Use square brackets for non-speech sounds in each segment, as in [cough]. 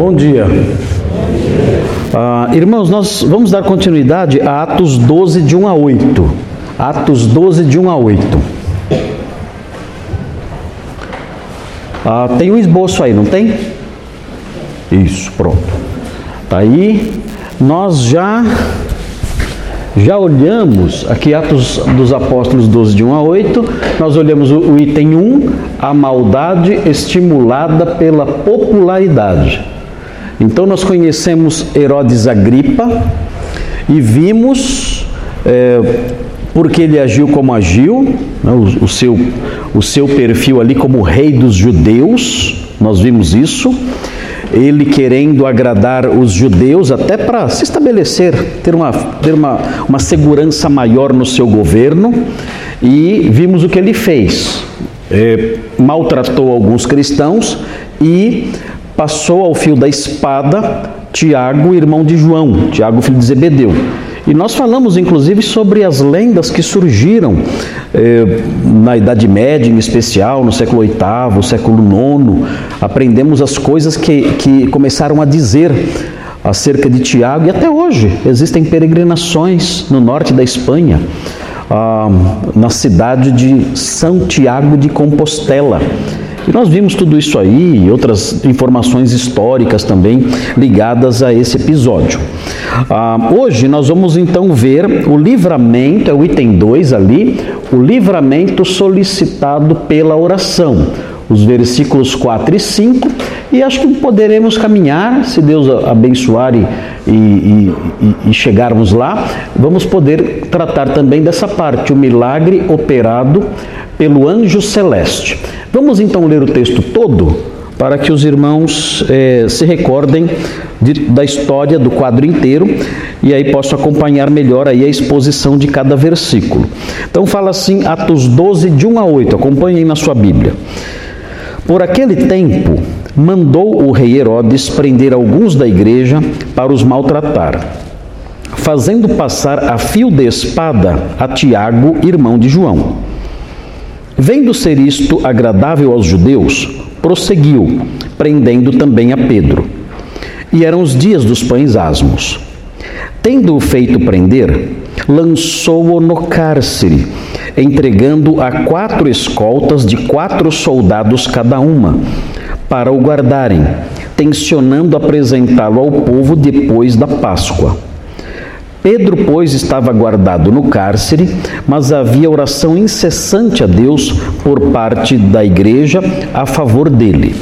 Bom dia. Ah, irmãos, nós vamos dar continuidade a Atos 12, de 1 a 8. Atos 12, de 1 a 8. Ah, tem um esboço aí, não tem? Isso, pronto. Tá aí. Nós já já olhamos aqui Atos dos Apóstolos 12, de 1 a 8, nós olhamos o, item 1, a maldade estimulada pela popularidade. Então nós conhecemos Herodes Agripa e vimos é, porque ele agiu como agiu, né, o, o, seu, o seu perfil ali como rei dos judeus, nós vimos isso ele querendo agradar os judeus, até para se estabelecer, ter, uma, ter uma, uma segurança maior no seu governo, e vimos o que ele fez. É, maltratou alguns cristãos e passou ao fio da espada Tiago, irmão de João, Tiago, filho de Zebedeu. E nós falamos inclusive sobre as lendas que surgiram eh, na Idade Média, em especial, no século VIII, século IX. Aprendemos as coisas que, que começaram a dizer acerca de Tiago, e até hoje existem peregrinações no norte da Espanha. Ah, na cidade de São Tiago de Compostela. E nós vimos tudo isso aí e outras informações históricas também ligadas a esse episódio. Ah, hoje nós vamos então ver o livramento, é o item 2 ali, o livramento solicitado pela oração, os versículos 4 e 5, e acho que poderemos caminhar, se Deus abençoar e, e, e, e chegarmos lá, vamos poder tratar também dessa parte, o milagre operado pelo anjo celeste. Vamos então ler o texto todo para que os irmãos eh, se recordem de, da história do quadro inteiro e aí possam acompanhar melhor aí a exposição de cada versículo. Então fala assim, Atos 12, de 1 a 8, acompanhem na sua Bíblia. Por aquele tempo, mandou o rei Herodes prender alguns da igreja para os maltratar, fazendo passar a fio de espada a Tiago, irmão de João. Vendo ser isto agradável aos judeus, prosseguiu, prendendo também a Pedro. E eram os dias dos pães asmos. Tendo-o feito prender, lançou-o no cárcere, entregando a quatro escoltas de quatro soldados cada uma, para o guardarem, tensionando apresentá-lo ao povo depois da Páscoa. Pedro, pois, estava guardado no cárcere, mas havia oração incessante a Deus por parte da igreja a favor dele.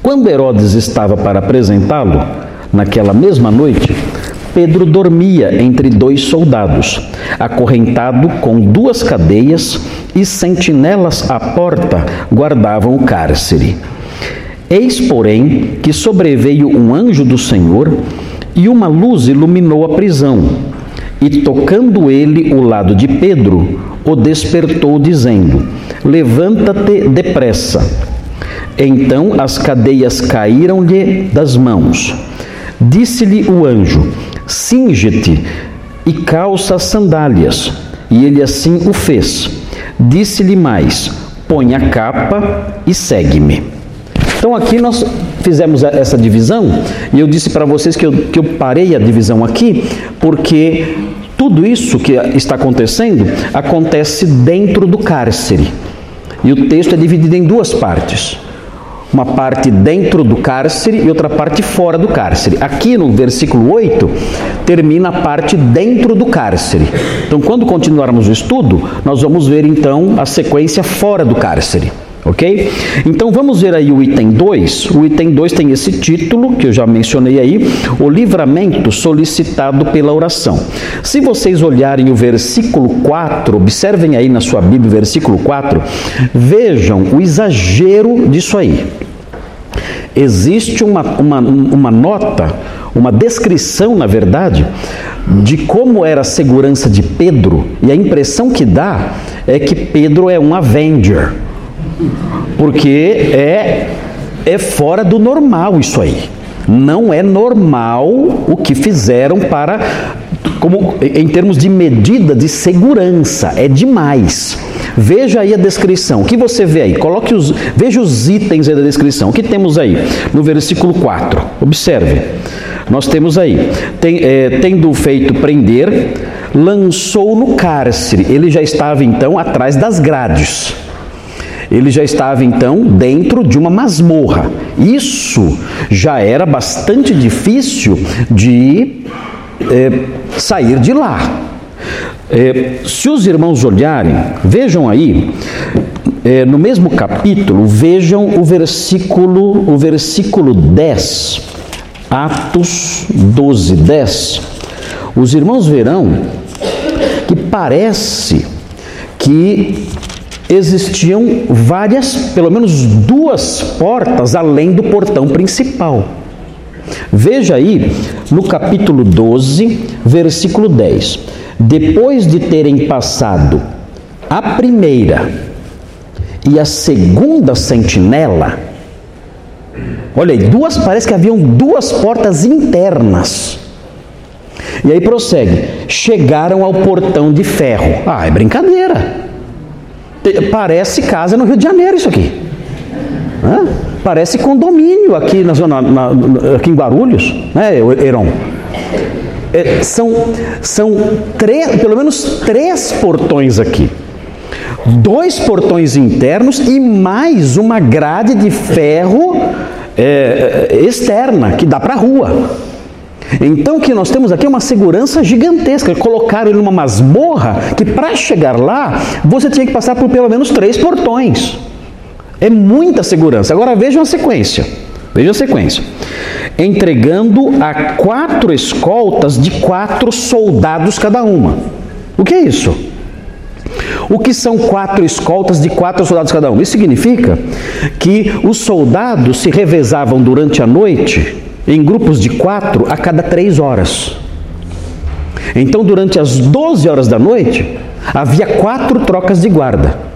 Quando Herodes estava para apresentá-lo, naquela mesma noite, Pedro dormia entre dois soldados, acorrentado com duas cadeias, e sentinelas à porta guardavam o cárcere. Eis, porém, que sobreveio um anjo do Senhor e uma luz iluminou a prisão. E tocando ele o lado de Pedro, o despertou, dizendo: Levanta-te depressa. Então as cadeias caíram-lhe das mãos. Disse-lhe o anjo: Singe-te e calça as sandálias. E ele assim o fez. Disse-lhe mais: Põe a capa e segue-me. Então aqui nós fizemos essa divisão e eu disse para vocês que eu, que eu parei a divisão aqui porque tudo isso que está acontecendo acontece dentro do cárcere. E o texto é dividido em duas partes. Uma parte dentro do cárcere e outra parte fora do cárcere. Aqui no versículo 8, termina a parte dentro do cárcere. Então, quando continuarmos o estudo, nós vamos ver então a sequência fora do cárcere. Ok? Então vamos ver aí o item 2. O item 2 tem esse título que eu já mencionei aí, o livramento solicitado pela oração. Se vocês olharem o versículo 4, observem aí na sua Bíblia o versículo 4, vejam o exagero disso aí. Existe uma, uma, uma nota, uma descrição, na verdade, de como era a segurança de Pedro, e a impressão que dá é que Pedro é um Avenger porque é, é fora do normal isso aí. Não é normal o que fizeram para como em termos de medida de segurança, é demais. Veja aí a descrição. O que você vê aí? Coloque os, veja os itens aí da descrição. O que temos aí no versículo 4? Observe. Nós temos aí, tem, é, tendo feito prender, lançou no cárcere. Ele já estava então atrás das grades. Ele já estava então dentro de uma masmorra. Isso já era bastante difícil de é, sair de lá. É, se os irmãos olharem, vejam aí, é, no mesmo capítulo, vejam o versículo, o versículo 10, Atos 12, 10. Os irmãos verão que parece que existiam várias, pelo menos duas portas além do portão principal. Veja aí no capítulo 12, versículo 10. Depois de terem passado a primeira e a segunda sentinela, olha aí, duas, parece que haviam duas portas internas. E aí prossegue: chegaram ao portão de ferro. Ah, é brincadeira. Parece casa no Rio de Janeiro isso aqui. Parece condomínio aqui na zona, na, aqui em Guarulhos, né, Heron? É, são são três, pelo menos três portões aqui. Dois portões internos e mais uma grade de ferro é, externa que dá para a rua. Então o que nós temos aqui é uma segurança gigantesca. Colocaram ele numa masmorra que para chegar lá você tinha que passar por pelo menos três portões. É muita segurança. Agora vejam a sequência. Veja a sequência. Entregando a quatro escoltas de quatro soldados cada uma. O que é isso? O que são quatro escoltas de quatro soldados cada uma? Isso significa que os soldados se revezavam durante a noite em grupos de quatro a cada três horas. Então, durante as 12 horas da noite, havia quatro trocas de guarda.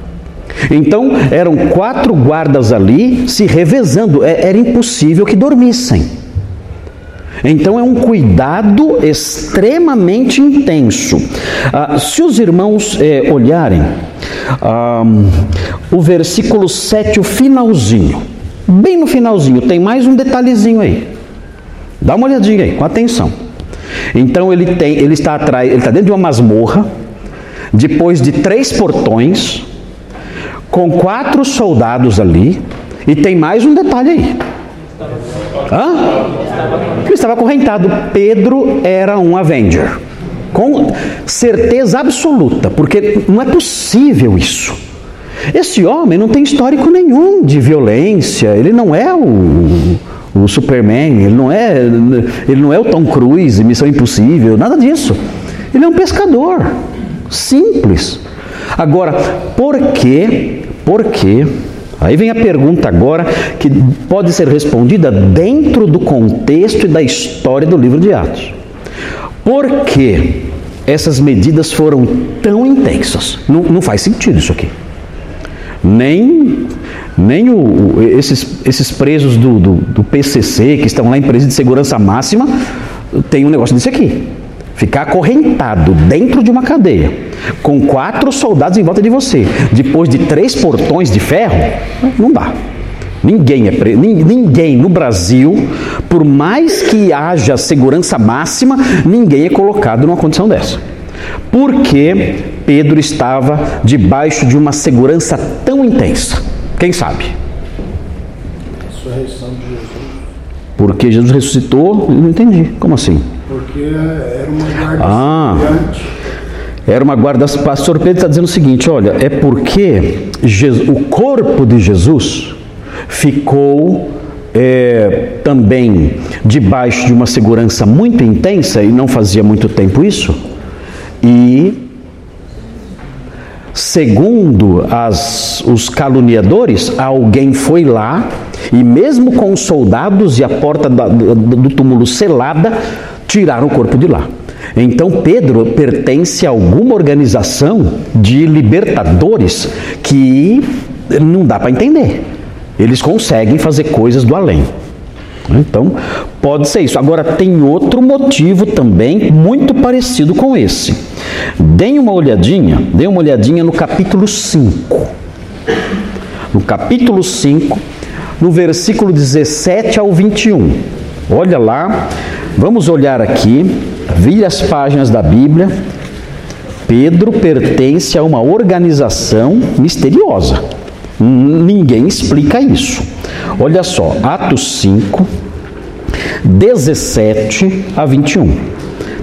Então eram quatro guardas ali se revezando, é, era impossível que dormissem. Então é um cuidado extremamente intenso. Ah, se os irmãos é, olharem ah, o versículo 7, o finalzinho, bem no finalzinho, tem mais um detalhezinho aí. Dá uma olhadinha aí, com atenção. Então ele tem, ele está atrás, ele está dentro de uma masmorra, depois de três portões, com quatro soldados ali, e tem mais um detalhe aí. Hã? Ele estava acorrentado. Pedro era um Avenger. Com certeza absoluta, porque não é possível isso. Esse homem não tem histórico nenhum de violência, ele não é o, o Superman, ele não é, ele não é o Tom Cruise, Missão Impossível, nada disso. Ele é um pescador, simples. Agora, por que porque, aí vem a pergunta agora que pode ser respondida dentro do contexto e da história do livro de Atos. Por que essas medidas foram tão intensas? Não, não faz sentido isso aqui. Nem, nem o, esses, esses presos do, do, do PCC que estão lá em presídio de segurança máxima tem um negócio desse aqui. Ficar acorrentado dentro de uma cadeia, com quatro soldados em volta de você, depois de três portões de ferro, não dá. Ninguém é preso, ninguém no Brasil, por mais que haja segurança máxima, ninguém é colocado numa condição dessa. Porque Pedro estava debaixo de uma segurança tão intensa? Quem sabe? Ressurreição de Jesus. Porque Jesus ressuscitou? Eu não entendi. Como assim? Porque era uma guarda ah, Era uma guarda. Pastor Pedro está dizendo o seguinte: olha, é porque Jesus, o corpo de Jesus ficou é, também debaixo de uma segurança muito intensa, e não fazia muito tempo isso, e segundo as, os caluniadores, alguém foi lá e, mesmo com os soldados e a porta da, do, do túmulo selada, tiraram o corpo de lá. Então Pedro pertence a alguma organização de libertadores que não dá para entender. Eles conseguem fazer coisas do além. Então, pode ser isso. Agora, tem outro motivo também muito parecido com esse. Deem uma olhadinha, deem uma olhadinha no capítulo 5. No capítulo 5, no versículo 17 ao 21. Olha lá, vamos olhar aqui, vire as páginas da Bíblia. Pedro pertence a uma organização misteriosa. Ninguém explica isso. Olha só, Atos 5, 17 a 21.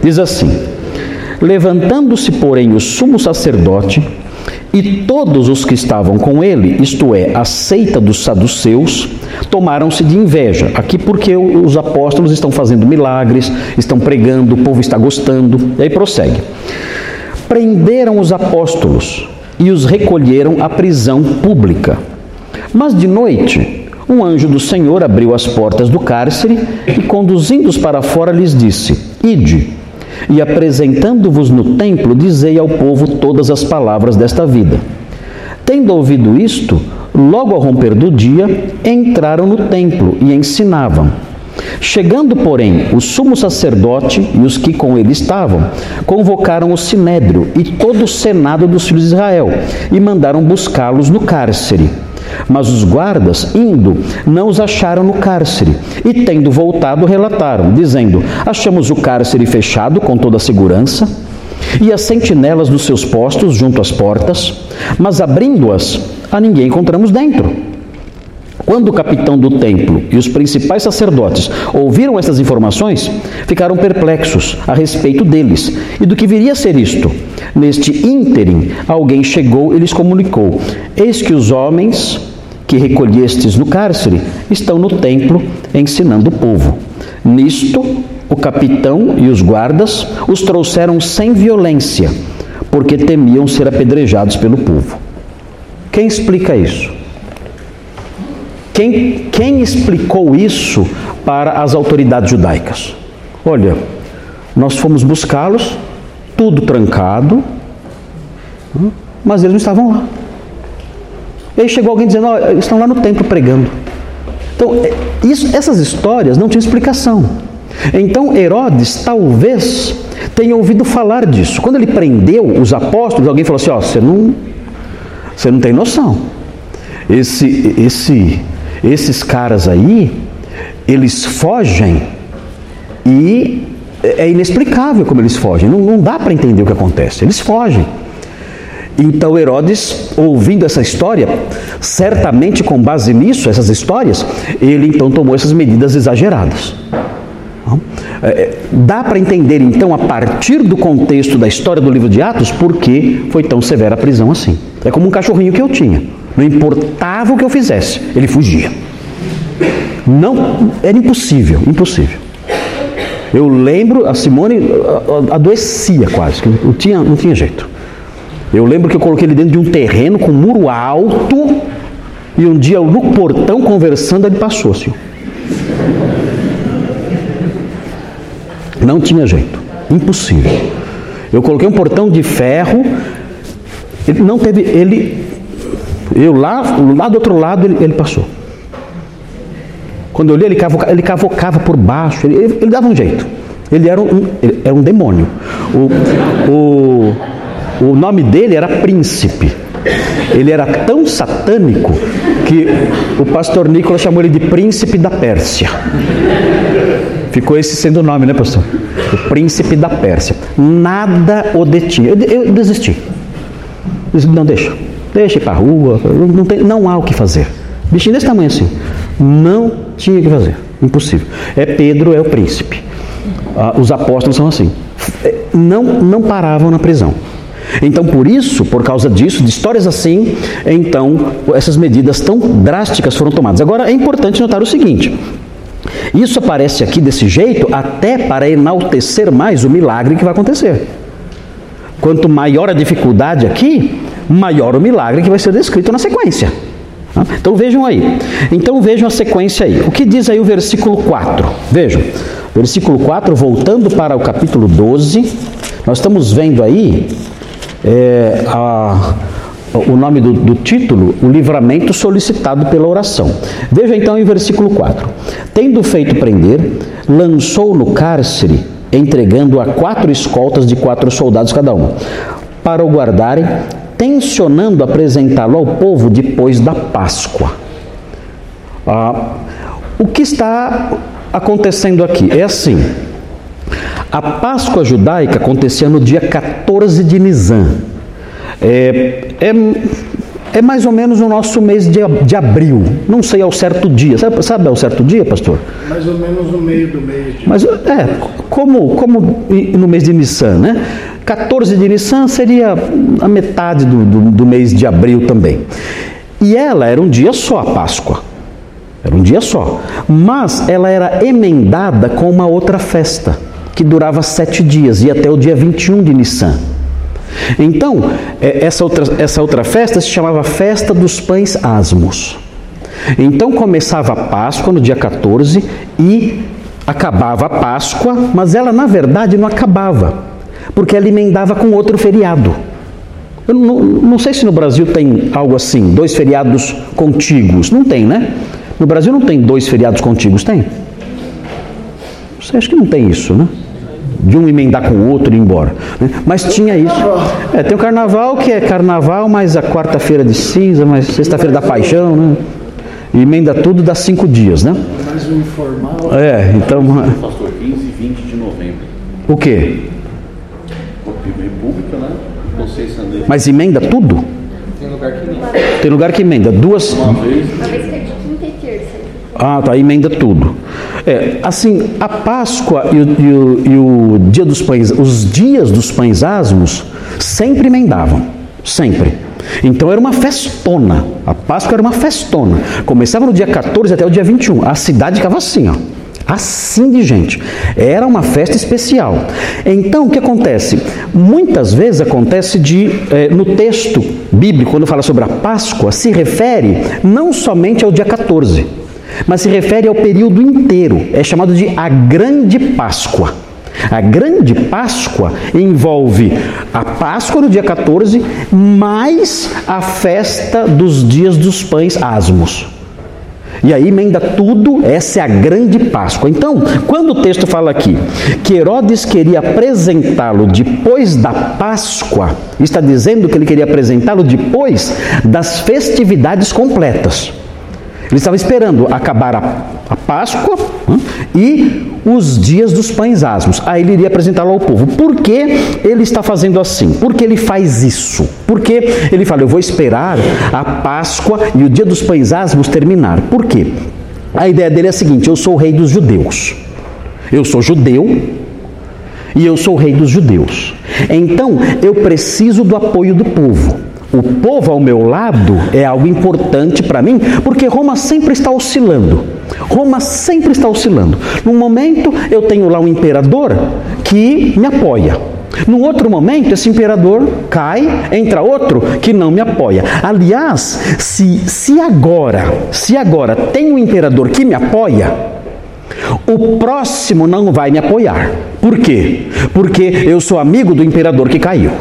Diz assim: Levantando-se, porém, o sumo sacerdote e todos os que estavam com ele, isto é, a seita dos saduceus, tomaram-se de inveja. Aqui porque os apóstolos estão fazendo milagres, estão pregando, o povo está gostando. E aí prossegue. Prenderam os apóstolos e os recolheram à prisão pública. Mas de noite, um anjo do Senhor abriu as portas do cárcere e, conduzindo-os para fora, lhes disse: Ide, e apresentando-vos no templo, dizei ao povo todas as palavras desta vida. Tendo ouvido isto, logo ao romper do dia, entraram no templo e ensinavam. Chegando, porém, o sumo sacerdote e os que com ele estavam, convocaram o sinédrio e todo o senado dos filhos de Israel e mandaram buscá-los no cárcere. Mas os guardas, indo, não os acharam no cárcere, e tendo voltado, relataram, dizendo: Achamos o cárcere fechado com toda a segurança, e as sentinelas dos seus postos junto às portas, mas abrindo-as, a ninguém encontramos dentro. Quando o capitão do templo e os principais sacerdotes ouviram essas informações, ficaram perplexos a respeito deles e do que viria a ser isto. Neste ínterim, alguém chegou e lhes comunicou: Eis que os homens que recolhestes no cárcere estão no templo ensinando o povo. Nisto, o capitão e os guardas os trouxeram sem violência, porque temiam ser apedrejados pelo povo. Quem explica isso? Quem, quem explicou isso para as autoridades judaicas? Olha, nós fomos buscá-los, tudo trancado, hum, mas eles não estavam lá. E aí chegou alguém dizendo: oh, estão lá no templo pregando. Então, é, isso, essas histórias não tinham explicação. Então, Herodes talvez tenha ouvido falar disso. Quando ele prendeu os apóstolos, alguém falou assim: Ó, oh, você não, você não tem noção. Esse, esse esses caras aí, eles fogem e é inexplicável como eles fogem. Não, não dá para entender o que acontece. Eles fogem. Então Herodes, ouvindo essa história, certamente com base nisso, essas histórias, ele então tomou essas medidas exageradas. É, é, dá para entender então, a partir do contexto da história do livro de Atos, por que foi tão severa a prisão assim. É como um cachorrinho que eu tinha. Não importava o que eu fizesse, ele fugia. Não, era impossível, impossível. Eu lembro, a Simone adoecia quase, não tinha, não tinha jeito. Eu lembro que eu coloquei ele dentro de um terreno com um muro alto e um dia no portão conversando ele passou assim. Não tinha jeito, impossível. Eu coloquei um portão de ferro, ele não teve, ele eu lá, lá do outro lado ele, ele passou. Quando eu olhei, ele cavocava, ele cavocava por baixo, ele, ele, ele, dava um jeito. Ele era um, ele era um demônio. O, o, o nome dele era Príncipe. Ele era tão satânico que o pastor Nicolas chamou ele de Príncipe da Pérsia. Ficou esse sendo o nome, né, pastor? O Príncipe da Pérsia. Nada o detinha. Eu, eu desisti. não, deixa. Deixa ir para a rua, não, tem, não há o que fazer. Bichinho desse tamanho assim. Não tinha o que fazer. Impossível. É Pedro, é o príncipe. Ah, os apóstolos são assim. É, não, não paravam na prisão. Então, por isso, por causa disso, de histórias assim, então essas medidas tão drásticas foram tomadas. Agora, é importante notar o seguinte: isso aparece aqui desse jeito até para enaltecer mais o milagre que vai acontecer. Quanto maior a dificuldade aqui, maior o milagre que vai ser descrito na sequência. Tá? Então vejam aí. Então vejam a sequência aí. O que diz aí o versículo 4? Vejam. Versículo 4, voltando para o capítulo 12, nós estamos vendo aí é, a, o nome do, do, título, o livramento solicitado pela oração. Veja então em versículo 4: Tendo feito prender, lançou no cárcere, entregando a quatro escoltas de quatro soldados cada um, para o guardarem, tensionando apresentá-lo ao povo depois da Páscoa. Ah, o que está acontecendo aqui é assim. A Páscoa judaica acontecia no dia 14 de Nisan. É, é, é mais ou menos o nosso mês de, de abril. Não sei ao certo dia. Sabe, sabe ao certo dia, pastor? Mais ou menos no meio do mês. De... Mas é, como, como no mês de Nissan, né? 14 de Nissan seria a metade do, do, do mês de abril também. E ela era um dia só, a Páscoa. Era um dia só. Mas ela era emendada com uma outra festa, que durava sete dias, e até o dia 21 de Nissan. Então, é, essa outra, essa outra festa se chamava Festa dos Pães Asmos. Então começava a Páscoa no dia 14 e acabava a Páscoa, mas ela na verdade não acabava, porque ela emendava com outro feriado. Eu não, não sei se no Brasil tem algo assim, dois feriados contíguos. Não tem, né? No Brasil não tem dois feriados contíguos, tem? Você acha que não tem isso, né? de um emendar com o outro e ir embora. Né? Mas tinha isso. É, tem o carnaval que é carnaval, mais a quarta-feira de cinza, mais sexta-feira da paixão, né? E emenda tudo dá cinco dias, né? Mais o informal. É, então. Pastor, 15 e 20 de novembro. O quê? República, né? Conceição Mas emenda tudo? Tem lugar que não. Tem lugar que emenda. Duas. Uma vez. Uma vez que é de quinta e terça. Ah, tá, emenda tudo. É, assim, a Páscoa e o, e, o, e o, dia dos pães, os dias dos pães asmos sempre emendavam, sempre. Então era uma festona. A Páscoa era uma festona. Começava no dia 14 até o dia 21. A cidade ficava assim, ó. Assim de gente. Era uma festa especial. Então, o que acontece? Muitas vezes acontece de, é, no texto bíblico, quando fala sobre a Páscoa, se refere não somente ao dia 14 mas se refere ao período inteiro. É chamado de a Grande Páscoa. A Grande Páscoa envolve a Páscoa no dia 14, mais a festa dos dias dos pães asmos. E aí emenda tudo, essa é a grande Páscoa. Então, quando o texto fala aqui que Herodes queria apresentá-lo depois da Páscoa, está dizendo que ele queria apresentá-lo depois das festividades completas. Ele estava esperando acabar a, a Páscoa hum, e os dias dos pães asmos. Aí ele iria apresentá-lo ao povo. Por que ele está fazendo assim? Por que ele faz isso? Porque ele fala: Eu vou esperar a Páscoa e o dia dos pães asmos terminar. Por quê? A ideia dele é a seguinte: Eu sou o rei dos judeus. Eu sou judeu e eu sou o rei dos judeus. Então eu preciso do apoio do povo o povo ao meu lado é algo importante para mim, porque Roma sempre está oscilando. Roma sempre está oscilando. Num momento eu tenho lá um imperador que me apoia. Num outro momento, esse imperador cai, entra outro que não me apoia. Aliás, se, se agora, se agora tem um imperador que me apoia, o próximo não vai me apoiar. Por quê? Porque eu sou amigo do imperador que caiu.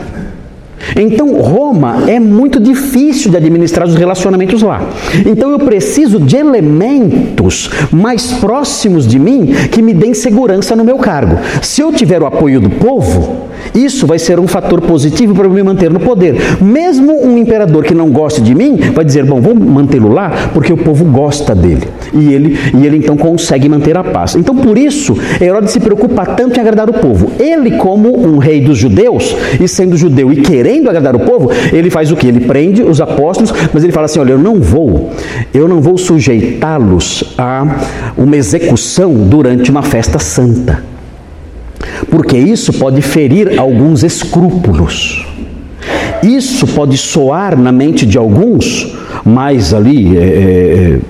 Então, Roma é muito difícil de administrar os relacionamentos lá. Então, eu preciso de elementos mais próximos de mim que me deem segurança no meu cargo. Se eu tiver o apoio do povo, isso vai ser um fator positivo para me manter no poder. Mesmo um imperador que não goste de mim, vai dizer: Bom, vamos mantê-lo lá porque o povo gosta dele. E ele, e ele então consegue manter a paz. Então, por isso, Herodes se preocupa tanto em agradar o povo. Ele, como um rei dos judeus, e sendo judeu e querendo agradar o povo, ele faz o que? Ele prende os apóstolos, mas ele fala assim: Olha, eu não vou, eu não vou sujeitá-los a uma execução durante uma festa santa porque isso pode ferir alguns escrúpulos. Isso pode soar na mente de alguns mais ali é,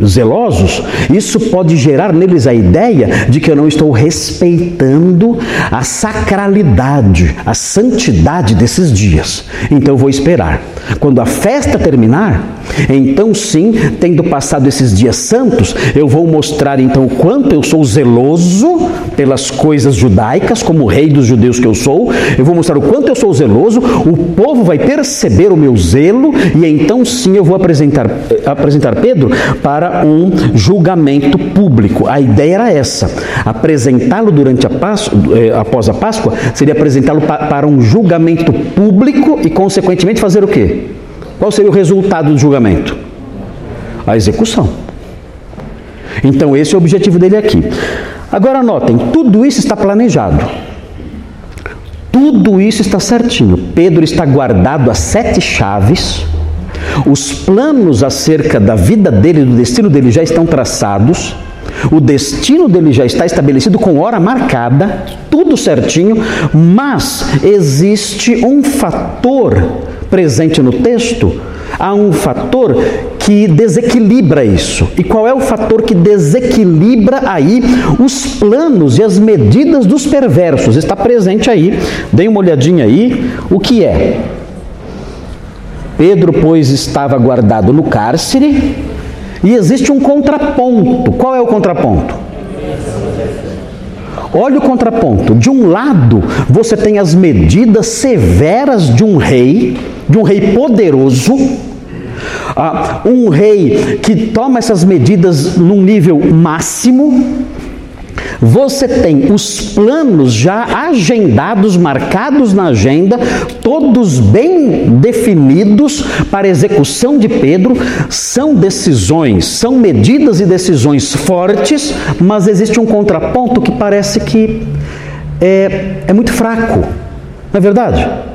é, zelosos, isso pode gerar neles a ideia de que eu não estou respeitando a sacralidade, a santidade desses dias. Então eu vou esperar. Quando a festa terminar, então sim, tendo passado esses dias santos, eu vou mostrar então o quanto eu sou zeloso pelas coisas judaicas, como rei dos judeus que eu sou, eu vou mostrar o quanto eu sou zeloso, o povo vai perceber perceber o meu zelo e então sim eu vou apresentar, apresentar Pedro para um julgamento público. A ideia era essa: apresentá-lo durante a Páscoa, eh, após a Páscoa, seria apresentá-lo para um julgamento público e, consequentemente, fazer o quê? Qual seria o resultado do julgamento? A execução. Então, esse é o objetivo dele aqui. Agora, notem: tudo isso está planejado. Tudo isso está certinho. Pedro está guardado a sete chaves. Os planos acerca da vida dele, do destino dele já estão traçados. O destino dele já está estabelecido com hora marcada, tudo certinho, mas existe um fator presente no texto, há um fator que desequilibra isso. E qual é o fator que desequilibra aí os planos e as medidas dos perversos? Está presente aí. Dê uma olhadinha aí. O que é? Pedro, pois, estava guardado no cárcere e existe um contraponto. Qual é o contraponto? Olha o contraponto. De um lado, você tem as medidas severas de um rei, de um rei poderoso, ah, um rei que toma essas medidas num nível máximo, você tem os planos já agendados, marcados na agenda, todos bem definidos para execução de Pedro. São decisões, são medidas e decisões fortes, mas existe um contraponto que parece que é, é muito fraco. Não é verdade?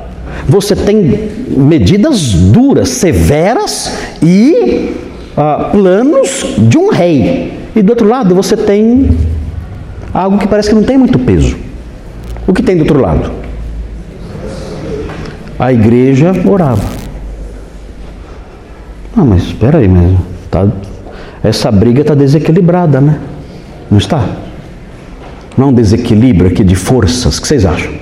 Você tem medidas duras, severas e ah, planos de um rei. E do outro lado você tem algo que parece que não tem muito peso. O que tem do outro lado? A igreja orava. Ah, mas espera aí mesmo. Tá, essa briga está desequilibrada, né? Não está? Não desequilíbrio aqui de forças. O que vocês acham?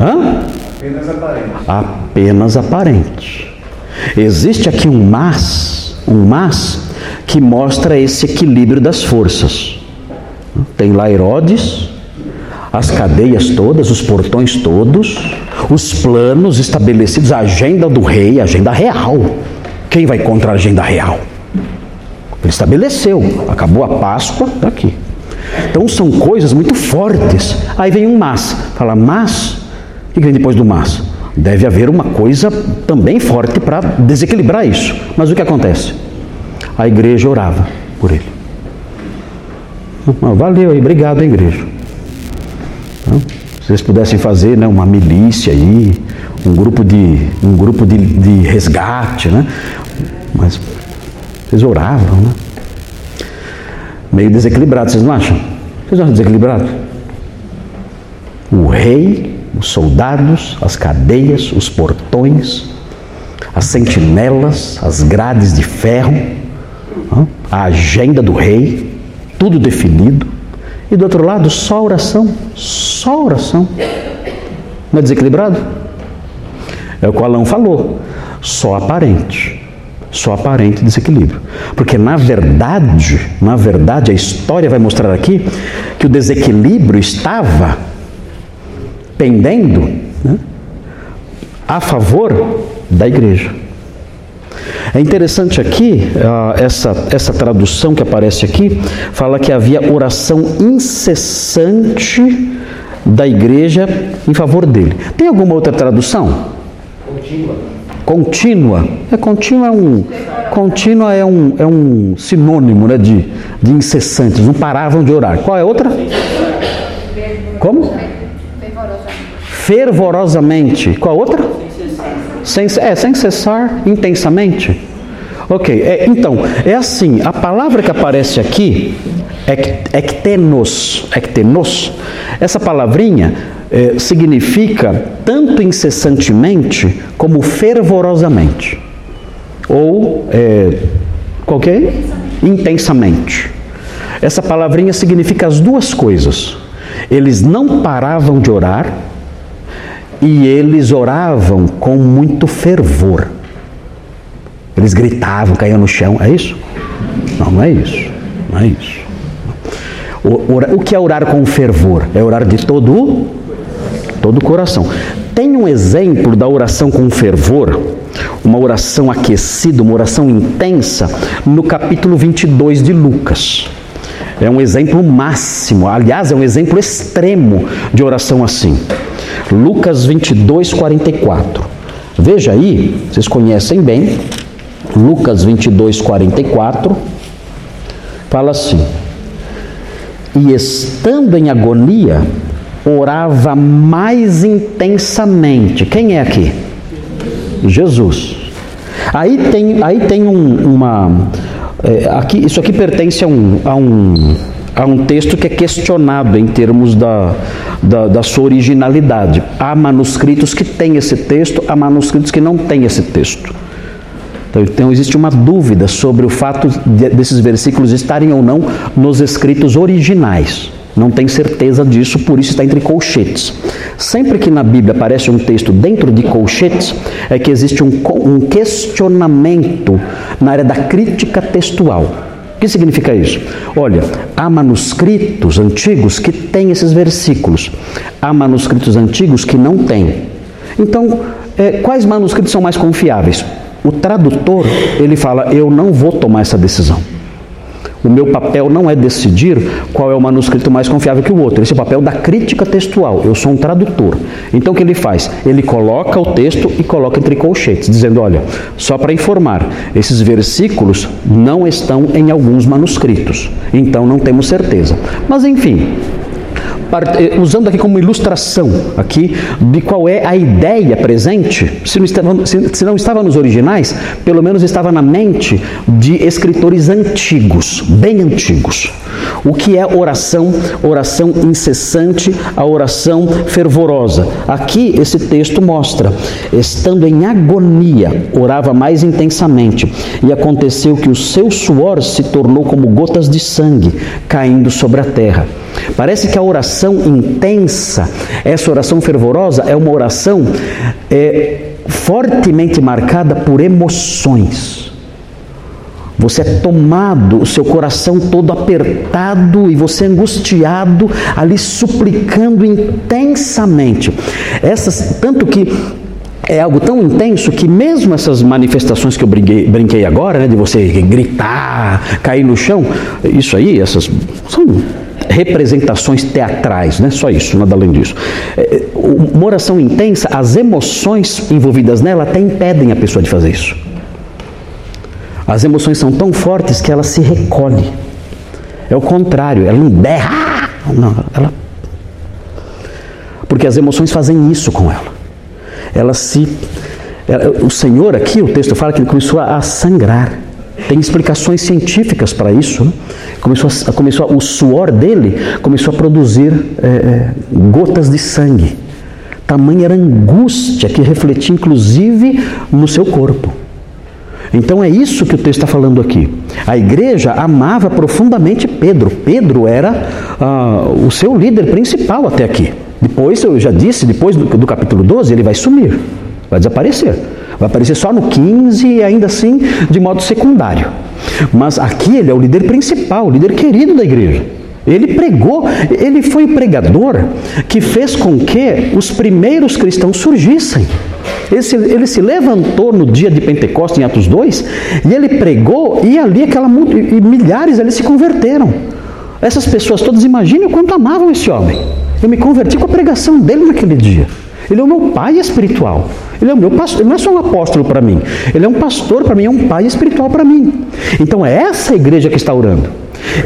Hã? Apenas aparente. Apenas aparente. Existe aqui um mas, um mas que mostra esse equilíbrio das forças. Tem lá Herodes, as cadeias todas, os portões todos, os planos estabelecidos, a agenda do rei, a agenda real. Quem vai contra a agenda real? Ele estabeleceu, acabou a Páscoa, está aqui. Então são coisas muito fortes. Aí vem um mas, fala, mas que vem depois do mas? Deve haver uma coisa também forte para desequilibrar isso. Mas o que acontece? A igreja orava por ele. Valeu aí, obrigado, igreja. Se vocês pudessem fazer né, uma milícia aí, um grupo de, um grupo de, de resgate, né? Mas vocês oravam, né? Meio desequilibrado, vocês não acham? Vocês acham desequilibrado? O rei os soldados, as cadeias, os portões, as sentinelas, as grades de ferro, a agenda do rei, tudo definido. E do outro lado, só oração, só oração. Não é desequilibrado? É o que o Alão falou, só aparente. Só aparente desequilíbrio. Porque na verdade, na verdade, a história vai mostrar aqui que o desequilíbrio estava pendendo né, a favor da igreja. É interessante aqui, uh, essa, essa tradução que aparece aqui, fala que havia oração incessante da igreja em favor dele. Tem alguma outra tradução? Contínua. Contínua. É, contínua é um, contínua é um, é um sinônimo né, de, de incessantes, não paravam de orar. Qual é outra? Como? Fervorosamente. Qual a outra? Sem, é, sem cessar, intensamente. Ok, é, então, é assim, a palavra que aparece aqui, ectenos, ectenos, essa palavrinha é, significa tanto incessantemente como fervorosamente. Ou, é, qualquer? É? Intensamente. Essa palavrinha significa as duas coisas. Eles não paravam de orar, e eles oravam com muito fervor. Eles gritavam, caíam no chão. É isso? Não, não é isso. Não é isso. O, o que é orar com fervor? É orar de todo todo o coração. Tem um exemplo da oração com fervor, uma oração aquecida, uma oração intensa, no capítulo 22 de Lucas. É um exemplo máximo, aliás, é um exemplo extremo de oração assim. Lucas 22, 44. Veja aí, vocês conhecem bem, Lucas 22, 44, fala assim: E estando em agonia, orava mais intensamente. Quem é aqui? Jesus. Aí tem, aí tem um, uma é, aqui, isso aqui pertence a um, a, um, a um texto que é questionado em termos da, da, da sua originalidade. Há manuscritos que têm esse texto, há manuscritos que não têm esse texto. Então, então existe uma dúvida sobre o fato de, desses versículos estarem ou não nos escritos originais. Não tem certeza disso, por isso está entre colchetes. Sempre que na Bíblia aparece um texto dentro de colchetes, é que existe um, um questionamento na área da crítica textual. O que significa isso? Olha, há manuscritos antigos que têm esses versículos, há manuscritos antigos que não têm. Então, é, quais manuscritos são mais confiáveis? O tradutor, ele fala: Eu não vou tomar essa decisão. O meu papel não é decidir qual é o manuscrito mais confiável que o outro. Esse é o papel da crítica textual. Eu sou um tradutor. Então o que ele faz? Ele coloca o texto e coloca entre colchetes, dizendo: olha, só para informar, esses versículos não estão em alguns manuscritos. Então não temos certeza. Mas enfim, usando aqui como ilustração aqui de qual é a ideia presente, se não, estava, se não estava nos originais, pelo menos estava na mente de escritores antigos, bem antigos. O que é oração? Oração incessante, a oração fervorosa. Aqui esse texto mostra, estando em agonia, orava mais intensamente, e aconteceu que o seu suor se tornou como gotas de sangue caindo sobre a terra. Parece que a oração intensa, essa oração fervorosa, é uma oração é, fortemente marcada por emoções. Você é tomado, o seu coração todo apertado e você angustiado, ali suplicando intensamente. Essas, tanto que é algo tão intenso que mesmo essas manifestações que eu brinquei, brinquei agora, né, de você gritar, cair no chão, isso aí, essas são representações teatrais, né? Só isso, nada além disso. É, uma oração intensa, as emoções envolvidas nela até impedem a pessoa de fazer isso. As emoções são tão fortes que ela se recolhe. É o contrário, ela não berra, não, ela porque as emoções fazem isso com ela. Ela se o Senhor aqui, o texto fala que ele começou a sangrar. Tem explicações científicas para isso. Né? Começou, a, começou a, o suor dele começou a produzir é, é, gotas de sangue. Tamanha era angústia que refletia inclusive no seu corpo. Então é isso que o texto está falando aqui. A igreja amava profundamente Pedro. Pedro era ah, o seu líder principal até aqui. Depois, eu já disse, depois do, do capítulo 12, ele vai sumir, vai desaparecer. Vai aparecer só no 15 e ainda assim de modo secundário. Mas aqui ele é o líder principal, o líder querido da igreja. Ele pregou, ele foi o pregador que fez com que os primeiros cristãos surgissem. Ele se, ele se, levantou no dia de Pentecostes, em Atos 2, e ele pregou, e ali aquela e milhares ali se converteram. Essas pessoas todas, imaginem o quanto amavam esse homem. Eu me converti com a pregação dele naquele dia. Ele é o meu pai espiritual. Ele é o meu pastor, ele não é só um apóstolo para mim. Ele é um pastor para mim, é um pai espiritual para mim. Então é essa igreja que está orando.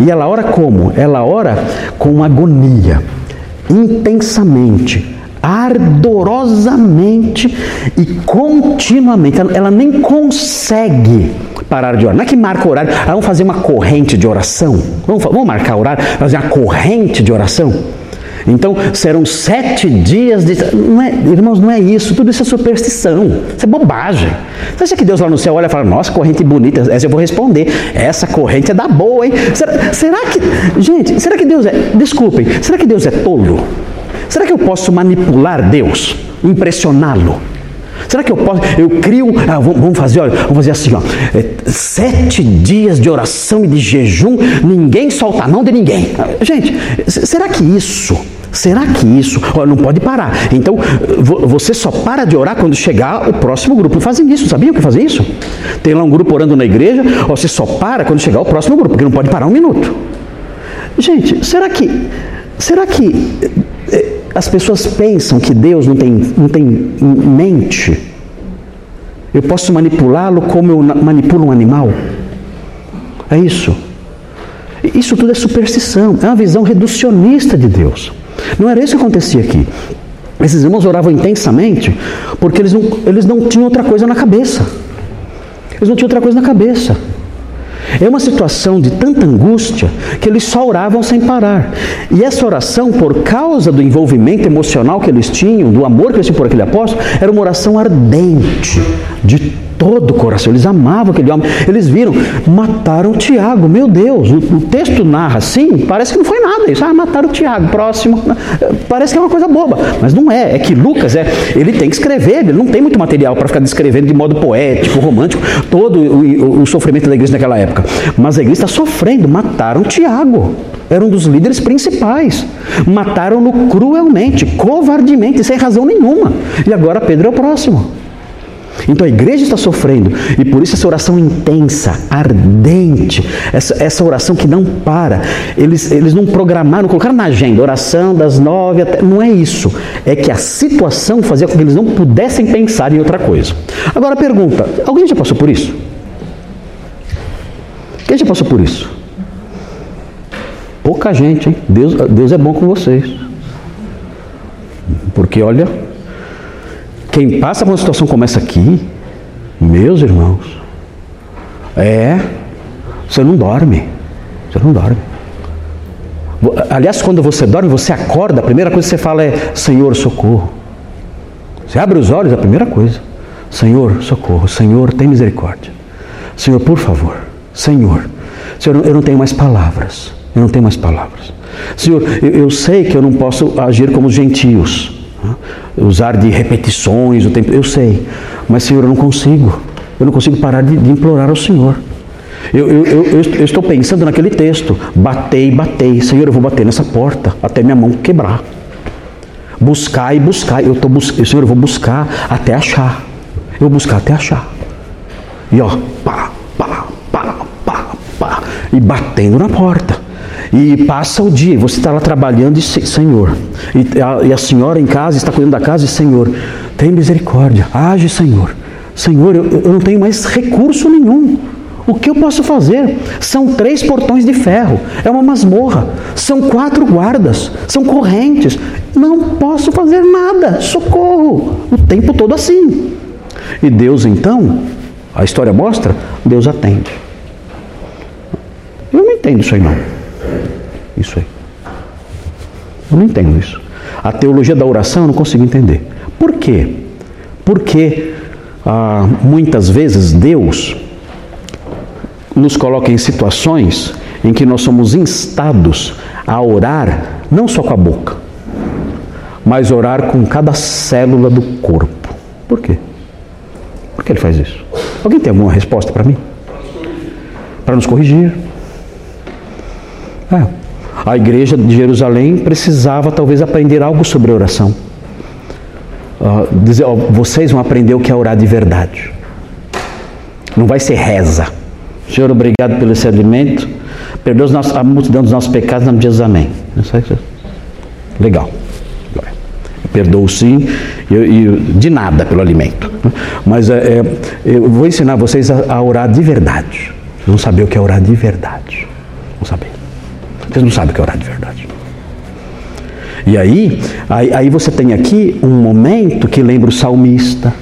E ela ora como? Ela ora com agonia, intensamente, ardorosamente e continuamente. Ela, nem consegue parar de orar. Não é que marca o horário, ah, vamos fazer uma corrente de oração. Vamos, vamos marcar o horário, fazer uma corrente de oração. Então serão sete dias de. Não é, irmãos, não é isso. Tudo isso é superstição. Isso é bobagem. Você acha que Deus lá no céu olha e fala: Nossa, corrente bonita. Essa eu vou responder. Essa corrente é da boa, hein? Será, será que. Gente, será que Deus é. Desculpem, será que Deus é tolo? Será que eu posso manipular Deus? Impressioná-lo? Será que eu posso? Eu crio. Ah, vamos fazer, olha, vamos fazer assim, ó. É, sete dias de oração e de jejum, ninguém solta a mão de ninguém. Gente, será que isso Será que isso? Ó, não pode parar. Então, vo- você só para de orar quando chegar o próximo grupo. Fazem isso, sabiam que fazem isso? Tem lá um grupo orando na igreja, ó, você só para quando chegar o próximo grupo, porque não pode parar um minuto. Gente, será que. Será que eh, as pessoas pensam que Deus não tem, não tem mente? Eu posso manipulá-lo como eu manipulo um animal? É isso. Isso tudo é superstição, é uma visão reducionista de Deus. Não era isso que acontecia aqui. Esses irmãos oravam intensamente porque eles não, eles não tinham outra coisa na cabeça. Eles não tinham outra coisa na cabeça. É uma situação de tanta angústia que eles só oravam sem parar. E essa oração, por causa do envolvimento emocional que eles tinham, do amor que eles tinham por aquele apóstolo, era uma oração ardente, de todo o coração. Eles amavam aquele homem. Eles viram, mataram Tiago. Meu Deus, o, o texto narra assim, parece que não foi nada isso. Ah, mataram Tiago, próximo. Parece que é uma coisa boba, mas não é. É que Lucas, é, ele tem que escrever, ele não tem muito material para ficar descrevendo de modo poético, romântico, todo o, o- o sofrimento da igreja naquela época. Mas a igreja está sofrendo, mataram Tiago. Era um dos líderes principais. Mataram-no cruelmente, covardemente, sem razão nenhuma. E agora Pedro é o próximo. Então a igreja está sofrendo e por isso essa oração intensa, ardente, essa, essa oração que não para. Eles, eles não programaram, não colocaram na agenda, oração das nove até. Não é isso. É que a situação fazia com que eles não pudessem pensar em outra coisa. Agora pergunta: alguém já passou por isso? Quem já passou por isso? Pouca gente, hein? Deus, Deus é bom com vocês. Porque olha, quem passa por uma situação como essa aqui, meus irmãos, é, você não dorme. Você não dorme. Aliás, quando você dorme, você acorda, a primeira coisa que você fala é: Senhor, socorro. Você abre os olhos, a primeira coisa: Senhor, socorro. Senhor, tem misericórdia. Senhor, por favor. Senhor, Senhor, eu não tenho mais palavras. Eu não tenho mais palavras. Senhor, eu, eu sei que eu não posso agir como os gentios? Usar de repetições o tempo. Eu sei, mas Senhor, eu não consigo. Eu não consigo parar de, de implorar ao Senhor. Eu, eu, eu, eu- estou pensando naquele texto: batei, batei. Senhor, eu vou bater nessa porta até minha mão quebrar. Buscar e buscar. Eu estou buscando, Senhor, eu vou buscar até achar. Eu vou buscar até achar. E ó, pá, pá, pá, pá, pá, e batendo na porta. E passa o dia, você está lá trabalhando e se- Senhor. E a, e a senhora em casa está cuidando da casa e Senhor, tem misericórdia, age Senhor. Senhor, eu, eu não tenho mais recurso nenhum. O que eu posso fazer? São três portões de ferro, é uma masmorra, são quatro guardas, são correntes. Não posso fazer nada, socorro, o tempo todo assim. E Deus então, a história mostra, Deus atende. Eu não entendo isso aí não. Isso aí. Eu não entendo isso. A teologia da oração eu não consigo entender. Por quê? Porque ah, muitas vezes Deus nos coloca em situações em que nós somos instados a orar não só com a boca, mas orar com cada célula do corpo. Por quê? Por que ele faz isso? Alguém tem alguma resposta para mim? Para nos corrigir. É. A igreja de Jerusalém precisava talvez aprender algo sobre oração. Ah, dizer, ó, vocês vão aprender o que é orar de verdade. Não vai ser reza. Senhor, obrigado pelo esse alimento. Perdoa os nossos- a multidão dos nossos pecados, em nome de amém. Legal. Glória. Eu Perdoo sim, e, e de nada pelo alimento. Mas é, é, eu vou ensinar vocês a, a orar de verdade. Vocês vão saber o que é orar de verdade. Vão saber. Vocês não sabem o que é orar de verdade. E aí, aí, aí você tem aqui um momento que lembra o salmista,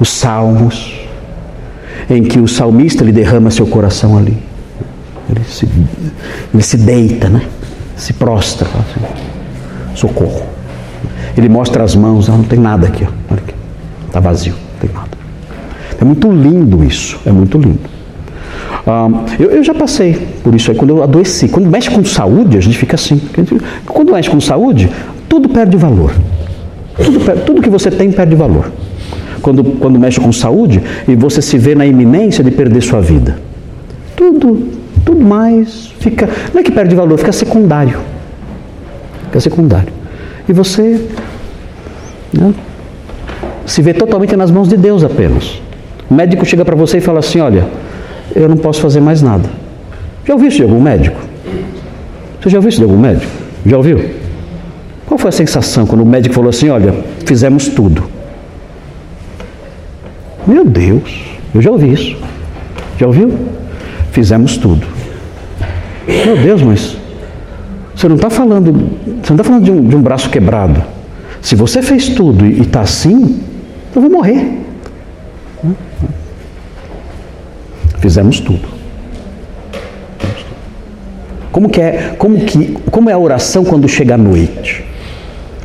os salmos, em que o salmista ele derrama seu coração ali. Ele se, ele se deita, né? Se prostra, assim, socorro. Ele mostra as mãos, ah, não tem nada aqui, ó. olha aqui, está vazio, não tem nada. É muito lindo isso, é muito lindo. Ah, eu, eu já passei por isso aí, quando eu adoeci. Quando mexe com saúde, a gente fica assim. Quando mexe com saúde, tudo perde valor. Tudo, tudo que você tem perde valor. Quando, quando mexe com saúde e você se vê na iminência de perder sua vida. Tudo, tudo mais fica. Não é que perde valor, fica secundário. é secundário. E você né, se vê totalmente nas mãos de Deus apenas. O médico chega para você e fala assim: Olha, eu não posso fazer mais nada. Já ouviu isso de algum médico? Você já ouviu isso de algum médico? Já ouviu? Qual foi a sensação quando o médico falou assim: Olha, fizemos tudo? Meu Deus, eu já ouvi isso. Já ouviu? Fizemos tudo. Meu Deus, mas você não está falando, você não está falando de um, de um, braço quebrado. Se você fez tudo e está assim, eu vou morrer. Fizemos tudo. Como que é, como que, como é a oração quando chega à noite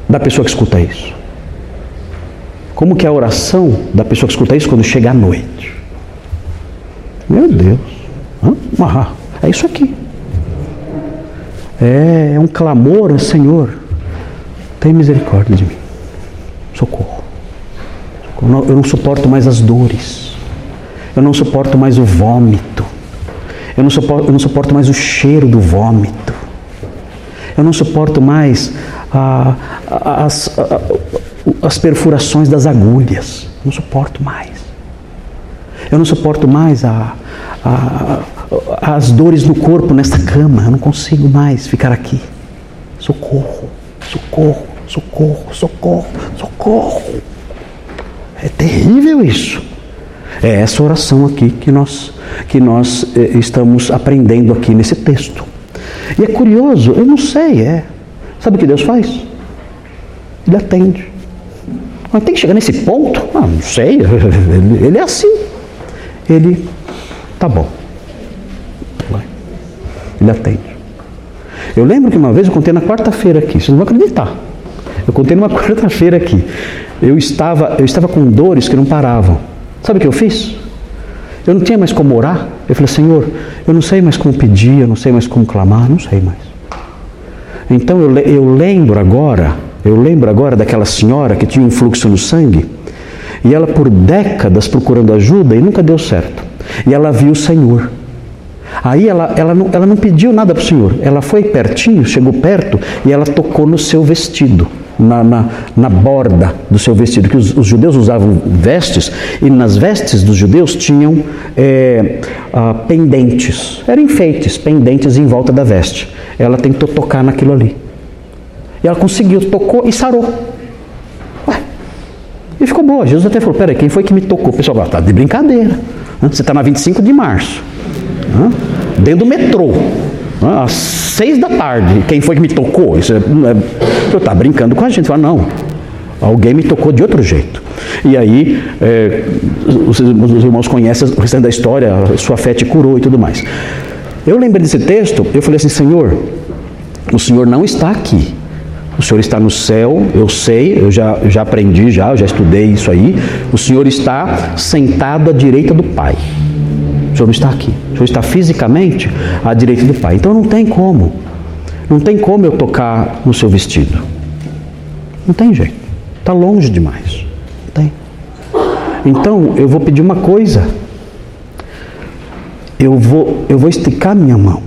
da pessoa que escuta isso? Como que é a oração da pessoa que escuta isso quando chega à noite? Meu Deus. Ah, é isso aqui. É, é um clamor, Senhor, tem misericórdia de mim. Socorro. Eu não suporto mais as dores. Eu não suporto mais o vômito. Eu não suporto, eu não suporto mais o cheiro do vômito. Eu não suporto mais ah, as, as perfurações das agulhas. Não suporto mais. Eu não suporto mais a, a, as dores no corpo nesta cama. Eu não consigo mais ficar aqui. Socorro, socorro, socorro, socorro, socorro. É terrível isso. É essa oração aqui que nós, que nós eh, estamos aprendendo aqui nesse texto. E é curioso, eu não sei, é. Sabe o que Deus faz? Ele atende. Mas tem que chegar nesse ponto? Ah, não sei, [laughs] ele é assim. Ele, tá bom. Vai. Ele atende. Eu lembro que uma vez eu contei na quarta-feira aqui, vocês não vão acreditar. Eu contei numa [laughs] quarta-feira aqui. Eu estava, eu estava com dores que não paravam. Sabe o que eu fiz? Eu não tinha mais como orar. Eu falei, Senhor, eu não sei mais como pedir, eu não sei mais como clamar, não sei mais. Então eu, eu lembro agora, eu lembro agora daquela senhora que tinha um fluxo no sangue, e ela por décadas procurando ajuda e nunca deu certo. E ela viu o Senhor. Aí ela, ela, não, ela não pediu nada para o Senhor. Ela foi pertinho, chegou perto e ela tocou no seu vestido na, na, na, borda do seu vestido, que os, os, judeus usavam vestes, e nas vestes dos judeus tinham é, ah, pendentes, eram enfeites, pendentes em volta da veste. Ela tentou tocar naquilo ali. E ela conseguiu, tocou e sarou. Ué, e ficou boa. Jesus até falou: Peraí, quem foi que me tocou? O pessoal está de brincadeira. Você está na 25 de março, dentro do metrô às seis da tarde, quem foi que me tocou? Isso é, é, está brincando com a gente. Fala, não, alguém me tocou de outro jeito. E aí, é, os, os, irmãos conhecem o restante da história, sua fé te curou e tudo mais. Eu lembrei desse texto, eu falei assim, Senhor, o Senhor não está aqui. O Senhor está no céu, eu sei, eu já, já aprendi, já, eu já estudei isso aí. O Senhor está sentado à direita do Pai. O Senhor não está aqui. O Senhor está fisicamente à direita do Pai. Então não tem como. Não tem como eu tocar no seu vestido. Não tem jeito. Está longe demais. Não tem. Então eu vou pedir uma coisa. Eu vou, eu vou esticar minha mão.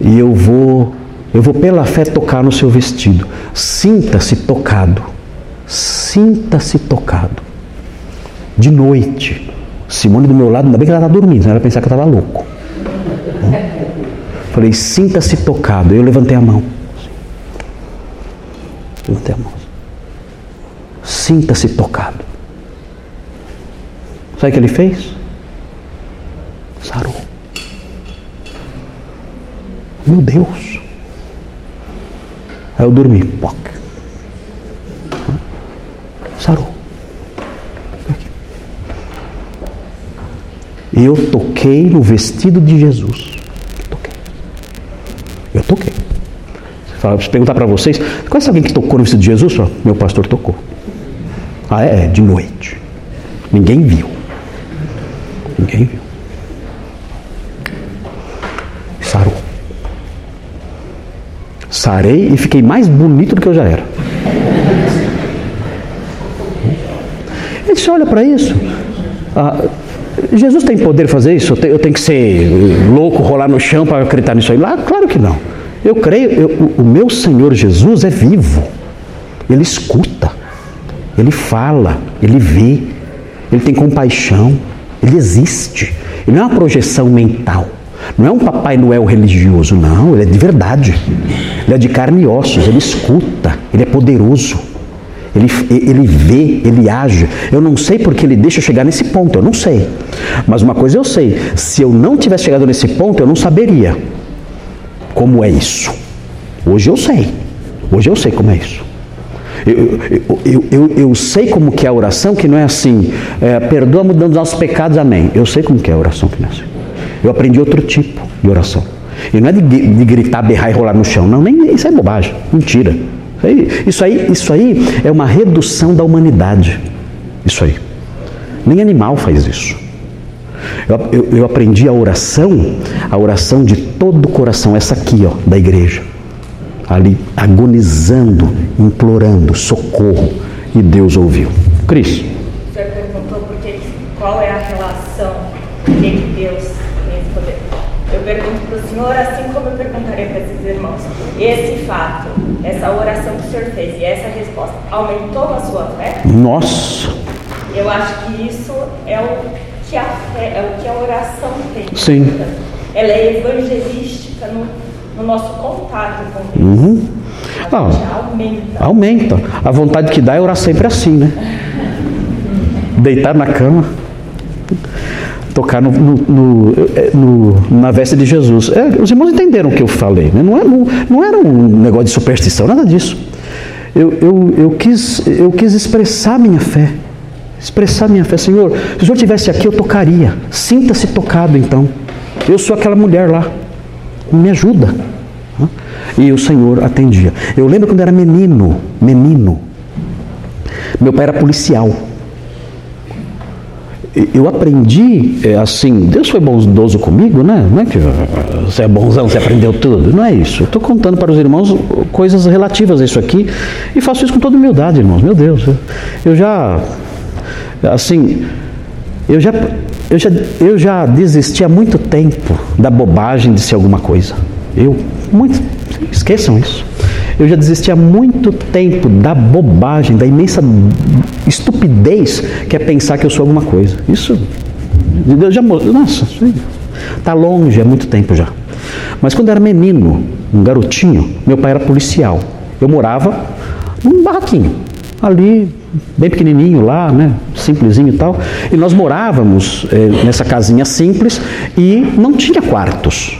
E eu vou, eu vou pela fé tocar no seu vestido. Sinta-se tocado. Sinta-se tocado. De noite Simone do meu lado, ainda bem que ela está dormindo, senão ela pensar que eu estava louco. [laughs] Falei, sinta-se tocado. Eu levantei a mão. Levantei a mão. Sinta-se tocado. Sabe o que ele fez? Sarou. Meu Deus. Aí eu dormi. Poc. Sarou. Eu toquei no vestido de Jesus. Toquei. Eu toquei. Se perguntar para vocês, conhece alguém que tocou no vestido de Jesus? Meu pastor tocou. Ah, é? é? De noite. Ninguém viu. Ninguém viu. Sarou. Sarei e fiquei mais bonito do que eu já era. Ele se olha para isso. Ah, Jesus tem poder de fazer isso? Eu tenho que ser louco, rolar no chão para acreditar nisso aí? Lá, claro que não. Eu creio, eu, o meu Senhor Jesus é vivo. Ele escuta, ele fala, ele vê, ele tem compaixão, ele existe. Ele não é uma projeção mental. Não é um Papai Noel religioso, não, ele é de verdade. Ele é de carne e ossos, ele escuta, ele é poderoso. Ele, ele vê, ele age. Eu não sei porque ele deixa eu chegar nesse ponto, eu não sei. Mas uma coisa eu sei: se eu não tivesse chegado nesse ponto, eu não saberia como é isso. Hoje eu sei. Hoje eu sei como é isso. Eu, eu, eu, eu, sei como que é a oração, que não é assim, é, perdoa-me dando nossos pecados, amém. Eu sei como que é a oração que não é assim. Eu aprendi outro tipo de oração. E não é de, de gritar, berrar e rolar no chão. Não, nem isso é bobagem, mentira. Isso aí, isso aí, é uma redução da humanidade. Isso aí. Nem animal faz isso. Eu, eu, eu, aprendi a oração, a oração de todo o coração, essa aqui, ó, da igreja. Ali, agonizando, implorando socorro. E Deus ouviu. Cris. O senhor perguntou porque, qual é a relação entre Deus e esse poder. Eu pergunto para o senhor, assim como eu perguntaria para esses irmãos, esse fato, essa oração que o senhor fez e essa resposta, aumentou a sua fé? Nossa! Eu acho que isso é o que a fé, é o que a oração tem. Sim. Ela é evangelística no, no nosso contato com Deus. Uhum. Ah, aumenta. Aumenta. A vontade que dá é orar sempre assim, né? Deitar na cama, tocar no, no, no, no, na veste de Jesus. É, os irmãos entenderam o que eu falei. Né? Não, é, não, não era um negócio de superstição, nada disso. Eu, eu, eu, quis, eu quis expressar minha fé expressar minha fé. Senhor, se o Senhor estivesse aqui, eu tocaria. Sinta-se tocado então. Eu sou aquela mulher lá. Me ajuda. E o Senhor atendia. Eu lembro quando era menino, menino. Meu pai era policial. Eu aprendi é, assim, Deus foi bondoso comigo, né? Não é que você é bonzão, você aprendeu tudo. Não é isso. Estou contando para os irmãos coisas relativas a isso aqui e faço isso com toda humildade, irmãos. Meu Deus, eu já Assim, eu já, eu, já, eu já desisti há muito tempo da bobagem de ser alguma coisa. Eu, muito, esqueçam isso. Eu já desisti há muito tempo da bobagem, da imensa estupidez que é pensar que eu sou alguma coisa. Isso, já, nossa, está longe há muito tempo já. Mas quando eu era menino, um garotinho, meu pai era policial. Eu morava num barraquinho, ali bem pequenininho lá, né, simplesinho e tal. E nós morávamos é, nessa casinha simples e não tinha quartos.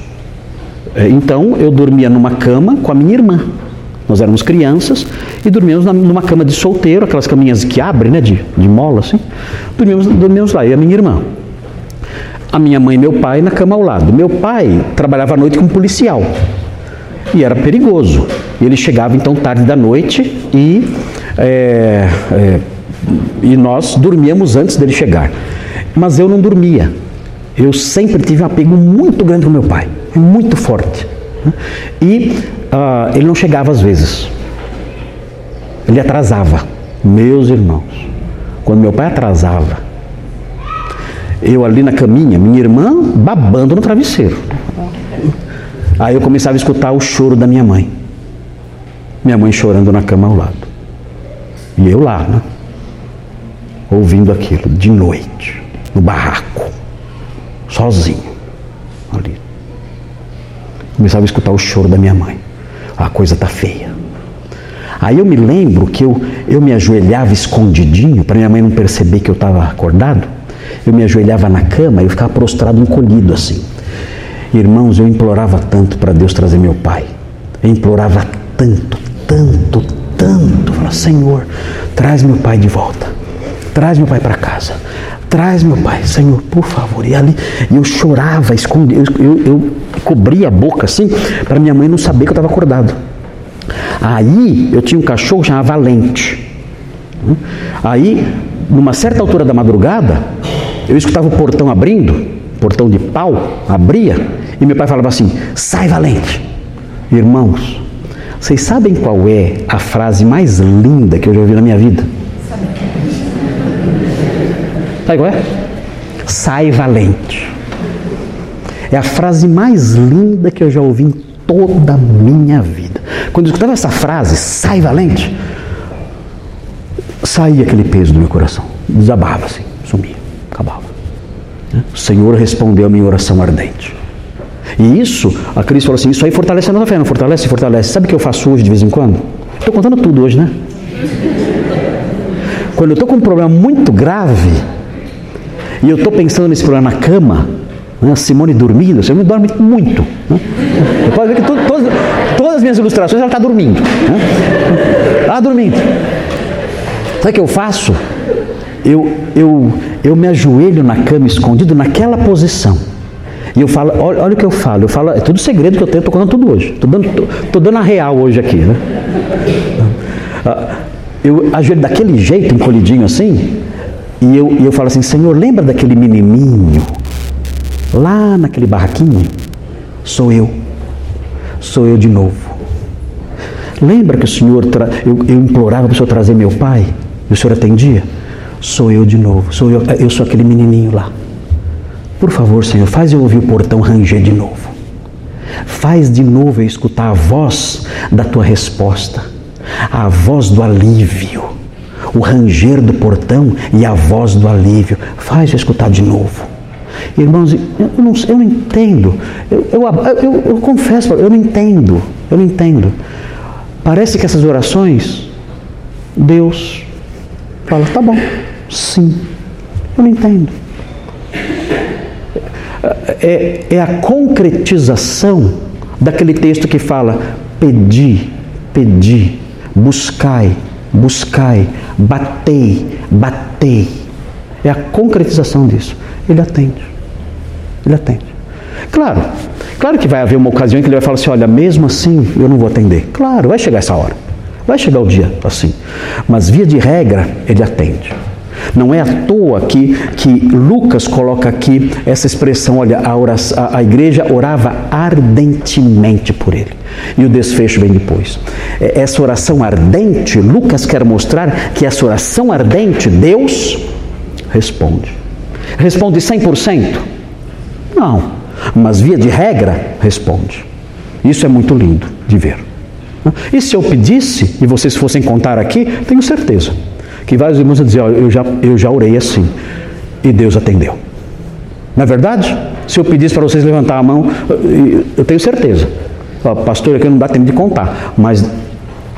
É, então eu dormia numa cama com a minha irmã. Nós éramos crianças e dormíamos numa cama de solteiro, aquelas caminhas que abrem, né, de, de mola assim. Dormíamos, dormíamos lá, e a minha irmã. A minha mãe e meu pai na cama ao lado. Meu pai trabalhava à noite como policial e era perigoso. Ele chegava então tarde da noite e é, é, e nós dormíamos antes dele chegar. Mas eu não dormia. Eu sempre tive um apego muito grande com meu pai, muito forte. E uh, ele não chegava às vezes. Ele atrasava. Meus irmãos, quando meu pai atrasava, eu ali na caminha, minha irmã babando no travesseiro. Aí eu começava a escutar o choro da minha mãe. Minha mãe chorando na cama ao lado. E eu lá, né? Ouvindo aquilo, de noite, no barraco, sozinho, ali. Começava a escutar o choro da minha mãe. A coisa tá feia. Aí eu me lembro que eu, eu me ajoelhava escondidinho, para minha mãe não perceber que eu estava acordado. Eu me ajoelhava na cama e eu ficava prostrado, encolhido assim. Irmãos, eu implorava tanto para Deus trazer meu pai. Eu implorava tanto, tanto, tanto. Fala, Senhor, traz meu pai de volta. Traz meu pai para casa. Traz meu pai, Senhor, por favor. E ali eu chorava, escondia, eu, eu, cobria a boca assim, para minha mãe não saber que eu estava acordado. Aí eu tinha um cachorro chamado Valente. Aí, numa certa altura da madrugada, eu escutava o portão abrindo, portão de pau, abria, e meu pai falava assim: sai valente. Irmãos, vocês sabem qual é a frase mais linda que eu já ouvi na minha vida? Sabe qual é? Sai valente. É a frase mais linda que eu já ouvi em toda a minha vida. Quando eu escutava essa frase, sai valente, saía aquele peso do meu coração, desabava assim, sumia, acabava. O Senhor respondeu a minha oração ardente. E isso, a Cris falou assim: Isso aí fortalece a nossa fé, não fortalece? Fortalece. Sabe o que eu faço hoje de vez em quando? Estou contando tudo hoje, né? Quando eu estou com um problema muito grave e eu estou pensando nesse problema na cama, né, Simone dormindo, Simone dorme muito. Né? Eu posso ver que tudo, todas, todas, as minhas ilustrações ela está dormindo. Né? Está dormindo. Sabe o que eu faço? Eu, eu, eu me ajoelho na cama escondido naquela posição. E eu falo, olha, olha, o que eu falo, eu falo, é tudo segredo que eu tenho, estou contando tudo hoje. Estou dando, tô, tô, dando a real hoje aqui, né? Eu ajoelho daquele jeito, encolhidinho assim, e eu, e eu falo assim, Senhor, lembra daquele menininho lá naquele barraquinho? Sou eu. Sou eu de novo. Lembra que o Senhor, tra... eu, eu implorava para o Senhor trazer meu pai? E o Senhor atendia? Sou eu de novo. Sou eu, eu sou aquele menininho lá. Por favor, Senhor, faz eu ouvir o portão ranger de novo. Faz de novo eu escutar a voz da tua resposta, a voz do alívio, o ranger do portão e a voz do alívio. Faz eu escutar de novo. Irmãos, eu não, eu não entendo, eu, eu, eu, eu confesso, eu não entendo, eu não entendo. Parece que essas orações, Deus fala, tá bom, sim, eu não entendo é, é a concretização daquele texto que fala: pedi, pedi, buscai, buscai, batei, batei. É a concretização disso. Ele atende. Ele atende. Claro, claro que vai haver uma ocasião em que ele vai falar assim: olha, mesmo assim eu não vou atender. Claro, vai chegar essa hora. Vai chegar o dia assim. Mas via de regra, ele atende. Não é à toa que, que Lucas coloca aqui essa expressão: olha, a, oração, a, a igreja orava ardentemente por ele. E o desfecho vem depois. É, essa oração ardente, Lucas quer mostrar que essa oração ardente, Deus responde. Responde 100%? Não. Mas via de regra, responde. Isso é muito lindo de ver. E se eu pedisse, e vocês fossem contar aqui, tenho certeza que vários irmãos dizer, oh, eu já, eu já orei assim e Deus atendeu. Não é verdade? Se eu pedisse para vocês levantar a mão, eu tenho certeza. Oh, pastor, aqui não dá tempo de contar, mas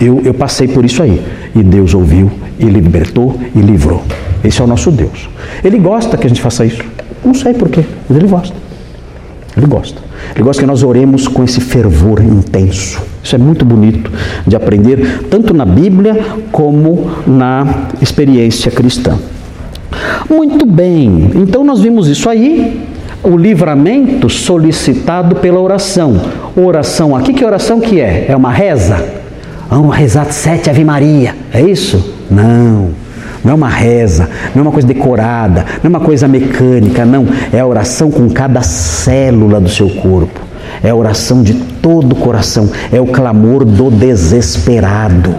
eu, eu passei por isso aí. E Deus ouviu, e libertou e livrou. Esse é o nosso Deus. Ele gosta que a gente faça isso. Não sei porquê, mas ele gosta. Ele gosta. Ele gosta que nós oremos com esse fervor intenso. Isso é muito bonito de aprender, tanto na Bíblia como na experiência cristã. Muito bem, então nós vimos isso aí, o livramento solicitado pela oração. Oração aqui, que oração que é? É uma reza? Vamos rezar sete Ave Maria, é isso? Não. Não é uma reza, não é uma coisa decorada, não é uma coisa mecânica, não. É a oração com cada célula do seu corpo. É a oração de todo o coração. É o clamor do desesperado.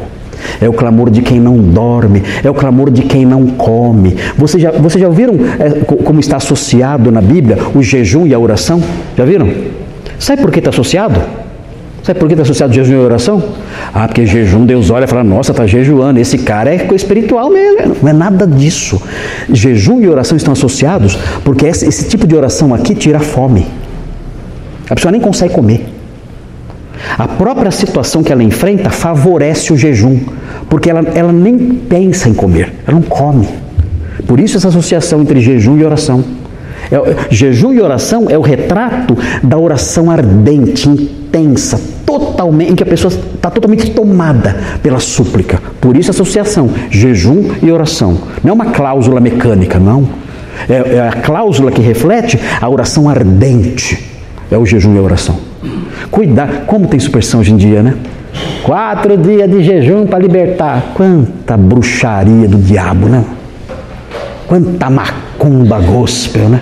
É o clamor de quem não dorme, é o clamor de quem não come. Vocês já, vocês já ouviram é, como está associado na Bíblia o jejum e a oração? Já viram? Sabe por que está associado? Sabe por que está associado jejum e oração? Ah, porque jejum, Deus olha e fala, nossa, está jejuando, esse cara é espiritual mesmo. Não é nada disso. Jejum e oração estão associados porque esse, esse tipo de oração aqui tira fome. A pessoa nem consegue comer. A própria situação que ela enfrenta favorece o jejum, porque ela, ela nem pensa em comer, ela não come. Por isso essa associação entre jejum e oração. É, jejum e oração é o retrato da oração ardente, intensa, totalmente, em que a pessoa está totalmente tomada pela súplica. Por isso associação, jejum e oração. Não é uma cláusula mecânica, não. É, é a cláusula que reflete a oração ardente. É o jejum e a oração. Cuidar, como tem superstição hoje em dia, né? Quatro dias de jejum para libertar. Quanta bruxaria do diabo, né? Quanta macumba gospel, né?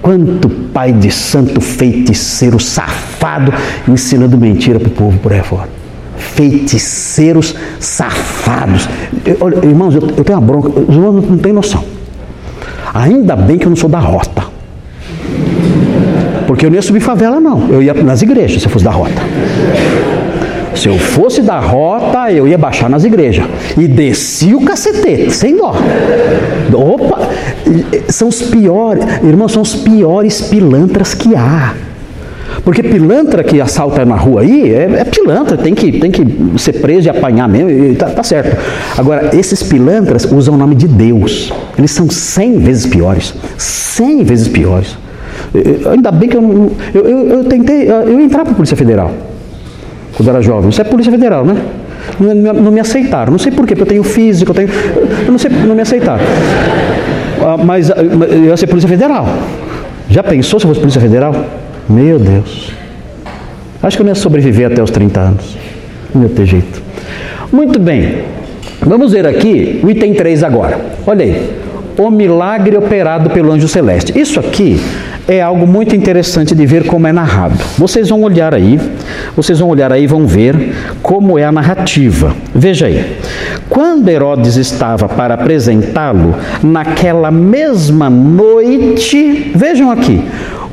Quanto pai de santo feiticeiro safado ensinando mentira para o povo por aí fora. Feiticeiros safados. olha, irmãos, eu, eu, tenho uma bronca. Os irmãos não têm noção. Ainda bem que eu não sou da rota. Porque eu não ia subir favela, não. Eu ia nas igrejas se eu fosse da rota. Se eu fosse da rota, eu ia baixar nas igrejas. E desci o cacetete, sem dó. Opa! São os piores, irmãos, são os piores pilantras que há. Porque pilantra que assalta na rua aí é, é, pilantra, tem que, tem que ser preso e apanhar mesmo, e tá, tá, certo. Agora, esses pilantras usam o nome de Deus. Eles são cem vezes piores. Cem vezes piores. Ainda bem que eu não. Eu, eu, eu tentei. Eu ia entrar para a Polícia Federal quando era jovem. Isso é Polícia Federal, né? Não, não, me aceitaram. Não sei porquê, porque eu tenho físico, eu tenho. Eu não sei, não me aceitaram. Ah, mas ah, eu ia ser Polícia Federal. Já pensou se eu fosse Polícia Federal? Meu Deus. Acho que eu não ia sobreviver até os 30 anos. Não ia ter jeito. Muito bem. Vamos ver aqui o item 3 agora. Olha aí. O milagre operado pelo anjo celeste. Isso aqui é algo muito interessante de ver como é narrado. Vocês vão olhar aí, vocês vão olhar aí e vão ver como é a narrativa. Veja aí. Quando Herodes estava para apresentá-lo, naquela mesma noite, vejam aqui,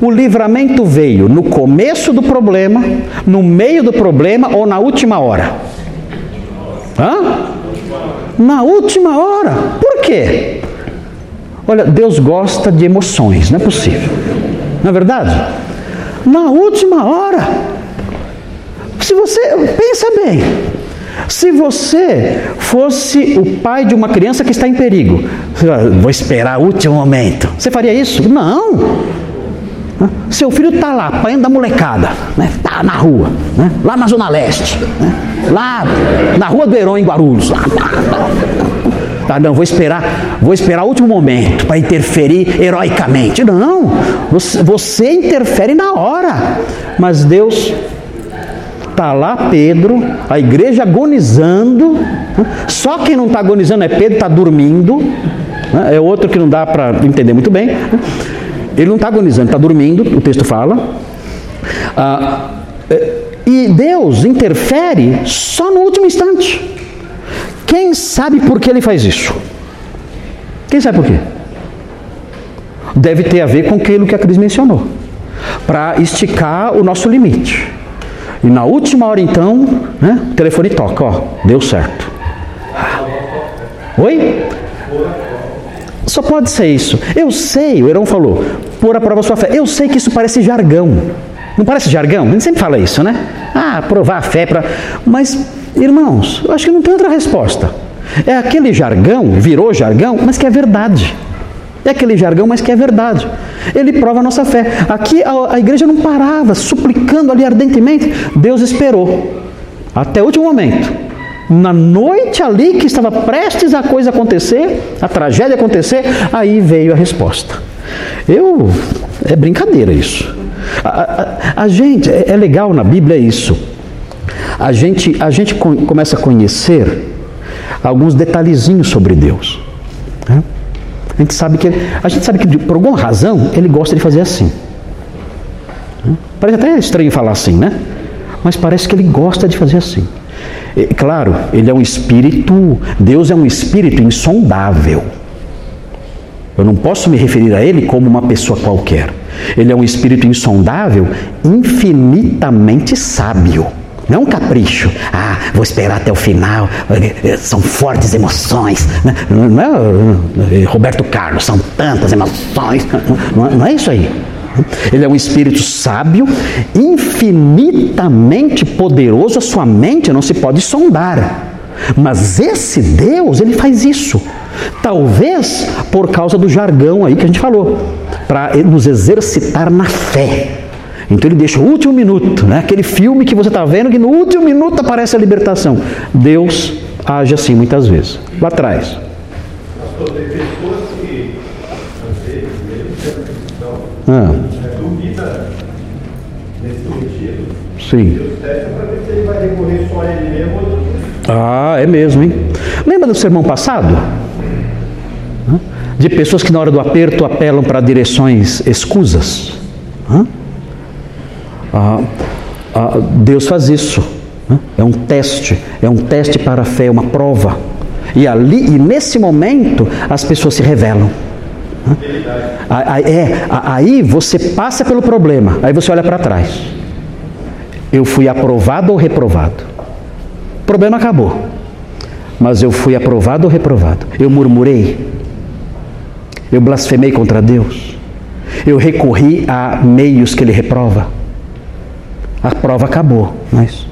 o livramento veio no começo do problema, no meio do problema ou na última hora? Hã? Na última hora. Por quê? Olha, Deus gosta de emoções, não é possível. É verdade? Na última hora. Se você pensa bem, se você fosse o pai de uma criança que está em perigo, vou esperar o último momento. Você faria isso? Não. Seu filho está lá, apanhando da molecada, né? Tá na rua, né? lá na Zona Leste, né? lá na Rua do Herói em Guarulhos. Lá, lá, lá. Tá, não, vou esperar, vou esperar o último momento para interferir heroicamente. Não, você, você interfere na hora. Mas Deus Está lá Pedro, a igreja agonizando. Só quem não está agonizando é Pedro, está dormindo. Né? É outro que não dá para entender muito bem. Ele não está agonizando, está dormindo, o texto fala. Ah, é, e Deus interfere só no último instante. Quem sabe por que ele faz isso? Quem sabe por quê? Deve ter a ver com aquilo que a Cris mencionou para esticar o nosso limite. E na última hora, então, né, o telefone toca, ó, deu certo. Oi? Só pode ser isso. Eu sei, o Herão falou, pôr a prova sua fé. Eu sei que isso parece jargão. Não parece jargão? A gente sempre fala isso, né? Ah, provar a fé para. Mas, irmãos, eu acho que não tem outra resposta. É aquele jargão, virou jargão, mas que é verdade. É aquele jargão, mas que é verdade. Ele prova a nossa fé. Aqui a, a igreja não parava, suplicando ali ardentemente. Deus esperou até o último momento. Na noite ali que estava prestes a coisa acontecer, a tragédia acontecer, aí veio a resposta. Eu. É brincadeira isso. A, a, a gente, é, é legal na Bíblia isso. A gente, a gente começa a conhecer alguns detalhezinhos sobre Deus. Né? A gente sabe que a gente sabe que por alguma razão ele gosta de fazer assim. Né? Parece até estranho falar assim, né? Mas parece que ele gosta de fazer assim. E, claro, ele é um espírito, Deus é um espírito insondável. Eu não posso me referir a ele como uma pessoa qualquer. Ele é um espírito insondável, infinitamente sábio. Não é um capricho. Ah, vou esperar até o final. São fortes emoções. Não é Roberto Carlos, são tantas emoções. Não é isso aí. Ele é um espírito sábio, infinitamente poderoso. A sua mente não se pode sondar. Mas esse Deus, ele faz isso. Talvez por causa do jargão aí que a gente falou, para nos exercitar na fé. Então ele deixa o último minuto, né? aquele filme que você está vendo que no último minuto aparece a libertação. Deus age assim muitas vezes. Lá atrás. Ah. Duvida nesse sentido. Sim. Ah, é mesmo, hein? Lembra do sermão passado? De pessoas que na hora do aperto apelam para direções escusas. Hã? Ah, ah, Deus faz isso. Né? É um teste, é um teste para a fé, é uma prova. E ali, e nesse momento, as pessoas se revelam. Aí, é, aí você passa pelo problema, aí você olha para trás. Eu fui aprovado ou reprovado? O problema acabou. Mas eu fui aprovado ou reprovado? Eu murmurei? Eu blasfemei contra Deus? Eu recorri a meios que Ele reprova? A prova acabou, mas.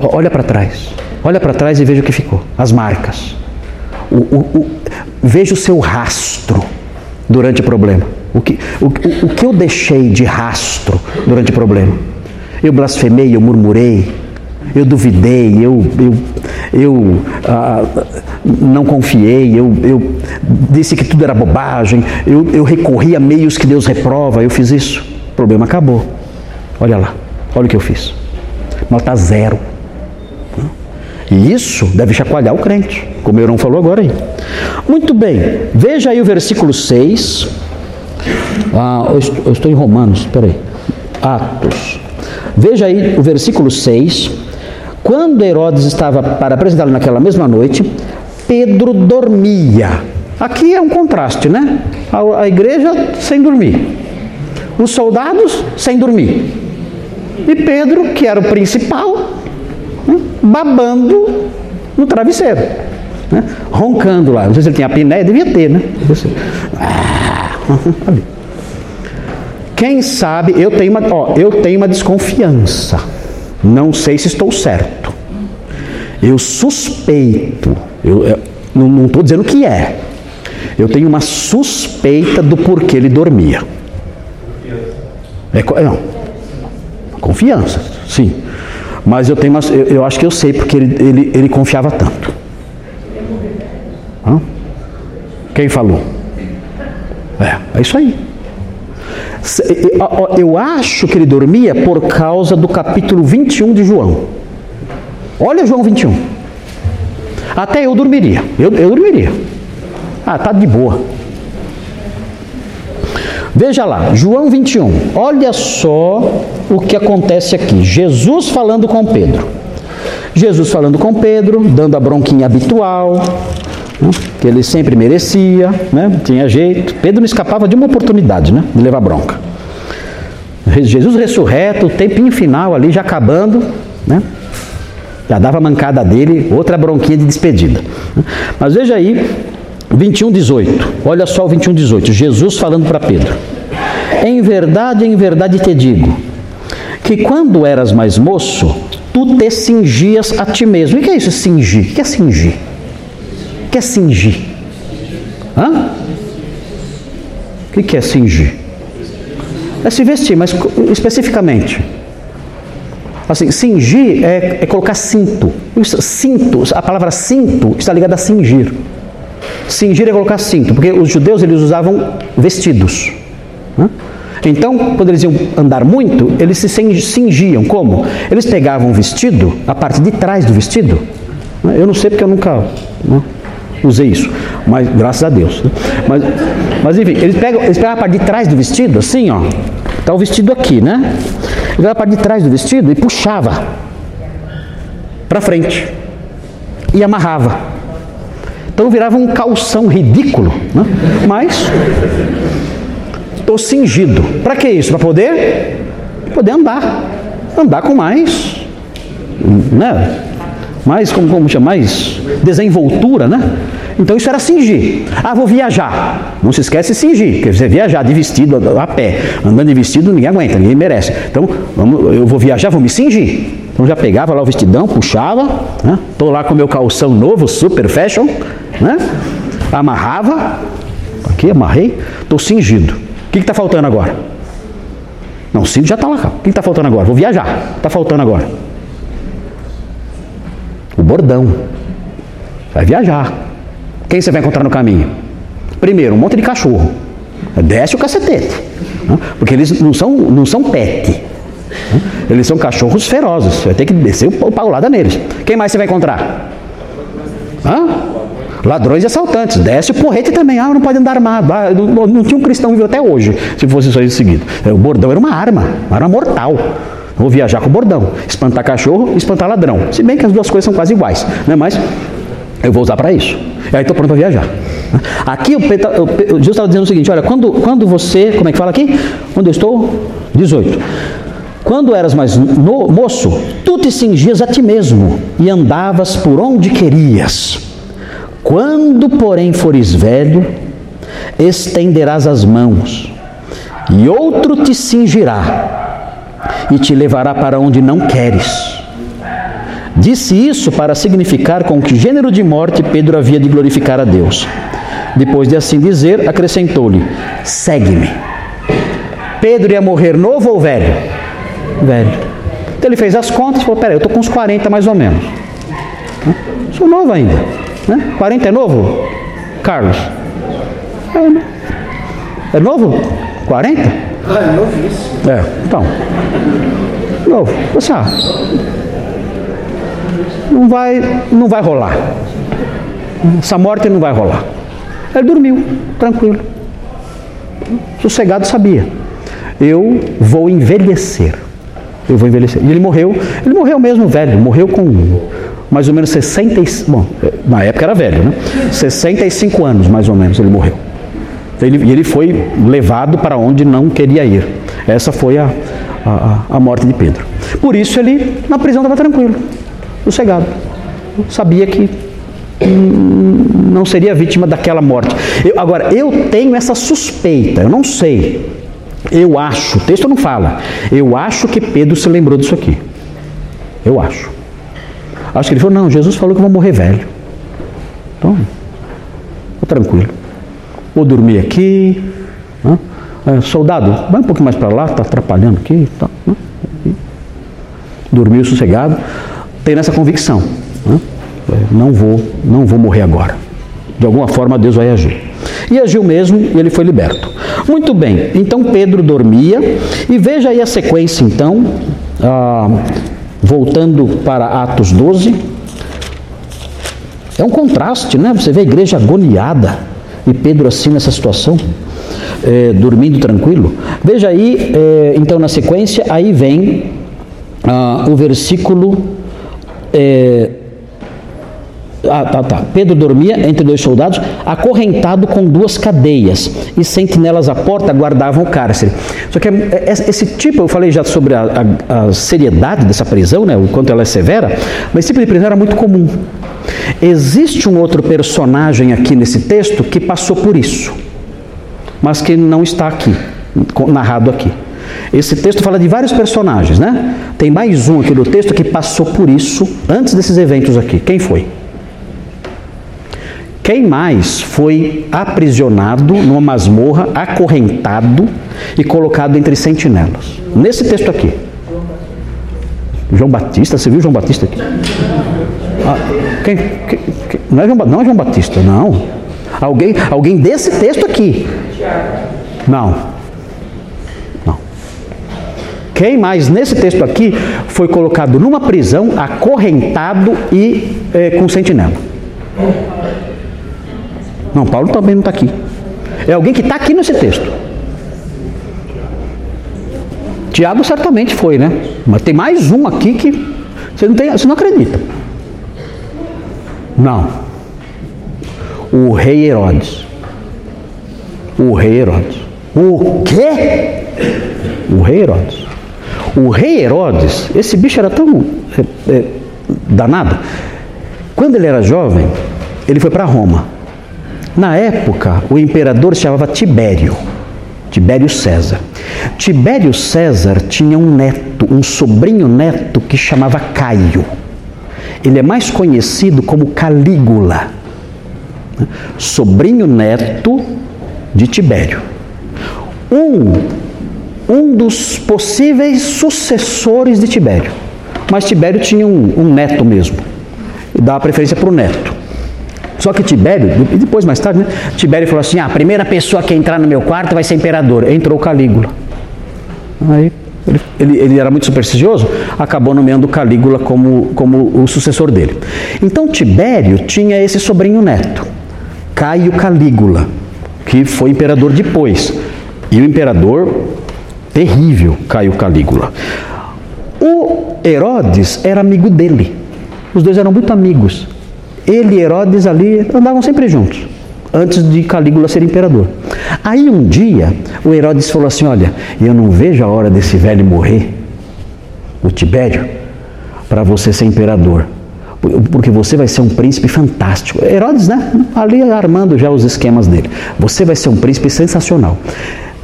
Olha para trás. Olha para trás e veja o que ficou. As marcas. O, o, o, veja o seu rastro durante o problema. O que, o, o, que eu deixei de rastro durante o problema? Eu blasfemei, eu murmurei, eu duvidei, eu, eu, eu ah, não confiei, eu, eu disse que tudo era bobagem, eu, eu recorri a meios que Deus reprova, eu fiz isso. O problema acabou. Olha lá, olha o que eu fiz. Nota zero. E isso deve chacoalhar o crente, como o Eurão falou agora aí. Muito bem, veja aí o versículo 6. Ah, eu estou em Romanos, espera aí. Atos. Veja aí o versículo 6. Quando Herodes estava para apresentá-lo naquela mesma noite, Pedro dormia. Aqui é um contraste, né? A, a igreja sem dormir, os soldados sem dormir, e Pedro, que era o principal, né? babando no travesseiro, né? roncando lá. Não sei se ele tinha apneia, devia ter, né? Ah, [laughs] Quem sabe, eu tenho, uma, ó, eu tenho uma desconfiança. Não sei se estou certo. Eu suspeito, eu, eu não estou dizendo que é. Eu tenho uma suspeita do porquê ele dormia. É, não, confiança, sim. Mas eu, tenho eu, eu acho que eu sei porque ele, ele, ele confiava tanto. Hã? Quem falou? É, é isso aí. Eu acho que ele dormia por causa do capítulo 21 de João. Olha João 21. Até eu dormiria. Eu, eu dormiria. Ah, tá de boa. Veja lá, João 21. Olha só o que acontece aqui. Jesus falando com Pedro. Jesus falando com Pedro, dando a bronquinha habitual, né, que ele sempre merecia, né, tinha jeito. Pedro não escapava de uma oportunidade né, de levar bronca. Jesus ressurreto, o tempinho final ali já acabando, né, já dava a mancada dele, outra bronquinha de despedida. Mas veja aí, 21, 18. Olha só o 21, 18. Jesus falando para Pedro: Em verdade, em verdade te digo, que quando eras mais moço, tu te cingias a ti mesmo. O que é isso, cingir? O que é cingir? O que é cingir? Hã? O que é cingir? É se vestir, mas especificamente. Assim, cingir é, é colocar cinto. Cinto, a palavra cinto está ligada a cingir. Cingir é colocar cinto, porque os judeus eles usavam vestidos. Né? Então, quando eles iam andar muito, eles se cingiam. Como? Eles pegavam o vestido, a parte de trás do vestido. Eu não sei porque eu nunca né, usei isso, mas graças a Deus. Né? Mas, mas enfim, eles pegam, eles pegam a parte de trás do vestido, assim, ó. Está o vestido aqui, né? Ele pegava a parte de trás do vestido e puxava para frente e amarrava. Então virava um calção ridículo, né? mas estou cingido. Para que isso? Para poder poder andar, andar com mais, né? Mais como, como chama? Mais desenvoltura, né? Então isso era cingir. Ah, vou viajar. Não se esquece de cingir, porque você viajar de vestido a pé, andando de vestido, ninguém aguenta, ninguém merece. Então, vamos, eu vou viajar, vou me cingir. Então já pegava lá o vestidão, puxava, né? Tô lá com meu calção novo, super fashion, né? Amarrava, aqui amarrei, estou cingido. Que está faltando agora? Não, o já está lá. O que está faltando agora? Vou viajar. Está faltando agora? O bordão. Vai viajar. Quem você vai encontrar no caminho? Primeiro, um monte de cachorro. Desce o cacetete. Né? Porque eles não são, não são pet. Né? Eles são cachorros ferozes. Você vai ter que descer o paulada neles. Quem mais você vai encontrar? Ladrões e assaltantes. Desce o porrete também. Ah, não pode andar armado. Ah, não, não, tinha um cristão vivo até hoje, se fosse isso aí seguido. É, o bordão era uma arma, uma arma mortal. Vou viajar com o bordão. Espantar cachorro, espantar ladrão. Se bem que as duas coisas são quase iguais. Né? Mas Eu vou usar para isso. E aí estou pronto para viajar. Aqui o o Jesus estava dizendo o seguinte: olha, quando, quando você, como é que fala aqui? Quando eu estou? 18. Quando eras mais no- moço, tu te cingias a ti mesmo e andavas por onde querias. Quando, porém, fores velho, estenderás as mãos, e outro te cingirá e te levará para onde não queres. Disse isso para significar com que gênero de morte Pedro havia de glorificar a Deus. Depois de assim dizer, acrescentou-lhe: Segue-me. Pedro ia morrer novo ou velho? Velho. Então ele fez as contas e falou: Peraí, eu estou com uns 40 mais ou menos. Sou novo ainda. Né? 40 é novo? Carlos? É, né? É novo? 40? Ah, é novíssimo. É, então. Novo. Ah, não vai, não vai rolar. Essa morte não vai rolar. Ele dormiu, tranquilo. Sossegado sabia. Eu vou envelhecer. Eu vou envelhecer. E ele morreu, ele morreu mesmo velho, morreu com mais ou menos 65, bom, na época era velho, né? 65 anos mais ou menos ele morreu. Ele, e ele foi levado para onde não queria ir. Essa foi a, a, a morte de Pedro. Por isso ele na prisão estava tranquilo, sossegado. Sabia que hum, não seria vítima daquela morte. Eu- agora, eu tenho essa suspeita, eu não sei. Eu acho, o texto não fala. Eu acho que Pedro se lembrou disso aqui. Eu acho. Acho que ele falou: não, Jesus falou que eu vou morrer velho. Então, tô tranquilo. Vou dormir aqui. né? É, soldado, vai um pouquinho mais para lá, está atrapalhando aqui. Tá, né? Dormiu sossegado. Tem essa convicção. né? Não vou, não vou morrer agora. De alguma forma Deus vai agir. E agiu mesmo e ele foi liberto. Muito bem, então Pedro dormia. E veja aí a sequência então. ah, voltando para Atos 12. É um contraste, né? Você vê a igreja agoniada e Pedro assim nessa situação, é, dormindo tranquilo. Veja aí, é, então na sequência, aí vem ah, o versículo. é, ah, tá, tá. Pedro dormia entre dois soldados, acorrentado com duas cadeias, e sentinelas à porta guardavam o cárcere. Só que é- é- esse tipo, eu falei já sobre a, a- a seriedade dessa prisão, né, o quanto ela é severa, mas esse tipo de prisão era muito comum. Existe um outro personagem aqui nesse texto que passou por isso, mas que não está aqui, narrado aqui. Esse texto fala de vários personagens, né? Tem mais um aqui no texto que passou por isso antes desses eventos aqui. Quem foi? Quem mais foi aprisionado numa masmorra, acorrentado e colocado entre sentinelas? Nesse texto aqui. João Batista, você viu João Batista aqui? Ah, quem, quem- não, é João, não é João Batista, não. Alguém, alguém desse texto aqui. Não. Não. Quem mais nesse texto aqui foi colocado numa prisão, acorrentado e eh, com sentinela? Não, Paulo também não está aqui. É alguém que está aqui nesse texto. Tiago certamente foi, né? Mas tem mais um aqui que você não, tem, você não acredita. Não. O rei Herodes. O rei Herodes. O quê? O rei Herodes. O rei Herodes, esse bicho era tão é, é, danado. Quando ele era jovem, ele foi para Roma. Na época, o imperador se chamava Tibério, Tibério César. Tibério César tinha um neto, um sobrinho neto que chamava Caio. Ele é mais conhecido como Calígula, né? sobrinho neto de Tibério. Um, um dos possíveis sucessores de Tibério. Mas Tibério tinha um, um neto mesmo, e dava preferência para o neto. Só que Tibério, e depois mais tarde, né? Tibério falou assim: ah, a primeira pessoa que entrar no meu quarto vai ser imperador. Entrou Calígula. Aí ele, ele, ele era muito supersticioso, acabou nomeando Calígula como, como o sucessor dele. Então Tibério tinha esse sobrinho neto, Caio Calígula, que foi imperador depois. E o imperador terrível, Caio Calígula. O Herodes era amigo dele. Os dois eram muito amigos. Ele e Herodes ali andavam sempre juntos, antes de Calígula ser imperador. Aí um dia, o Herodes falou assim: Olha, eu não vejo a hora desse velho morrer, o Tibério, para você ser imperador porque você vai ser um príncipe fantástico. Herodes, né? Ali armando já os esquemas dele. Você vai ser um príncipe sensacional.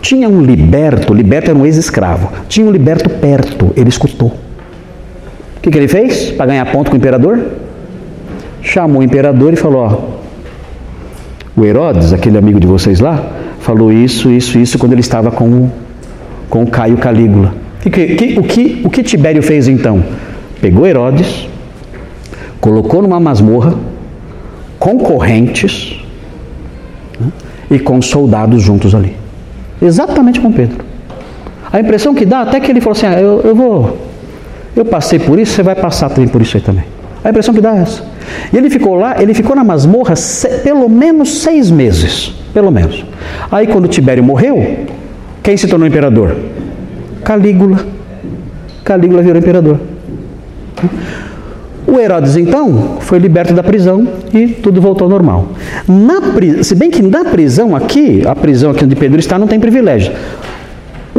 Tinha um liberto, liberto era um ex-escravo. Tinha um liberto perto, ele escutou. O que, que ele fez para ganhar ponto com o imperador? Chamou o imperador e falou: Ó, o Herodes, aquele amigo de vocês lá, falou isso, isso, isso quando ele estava com, com o Caio Calígula. Que, que, o, que, o que Tibério fez então? Pegou Herodes, colocou numa masmorra, com correntes né, e com soldados juntos ali. Exatamente com Pedro. A impressão que dá, até que ele falou assim: ah, eu, eu vou, eu passei por isso, você vai passar também por isso aí também. A impressão que dá é essa. E ele ficou lá, ele ficou na masmorra se, pelo menos seis meses. Pelo menos. Aí quando Tibério morreu, quem se tornou imperador? Calígula. Calígula virou imperador. O Herodes, então, foi liberto da prisão e tudo voltou ao normal. Na, se bem que na prisão aqui, a prisão aqui onde Pedro está, não tem privilégio.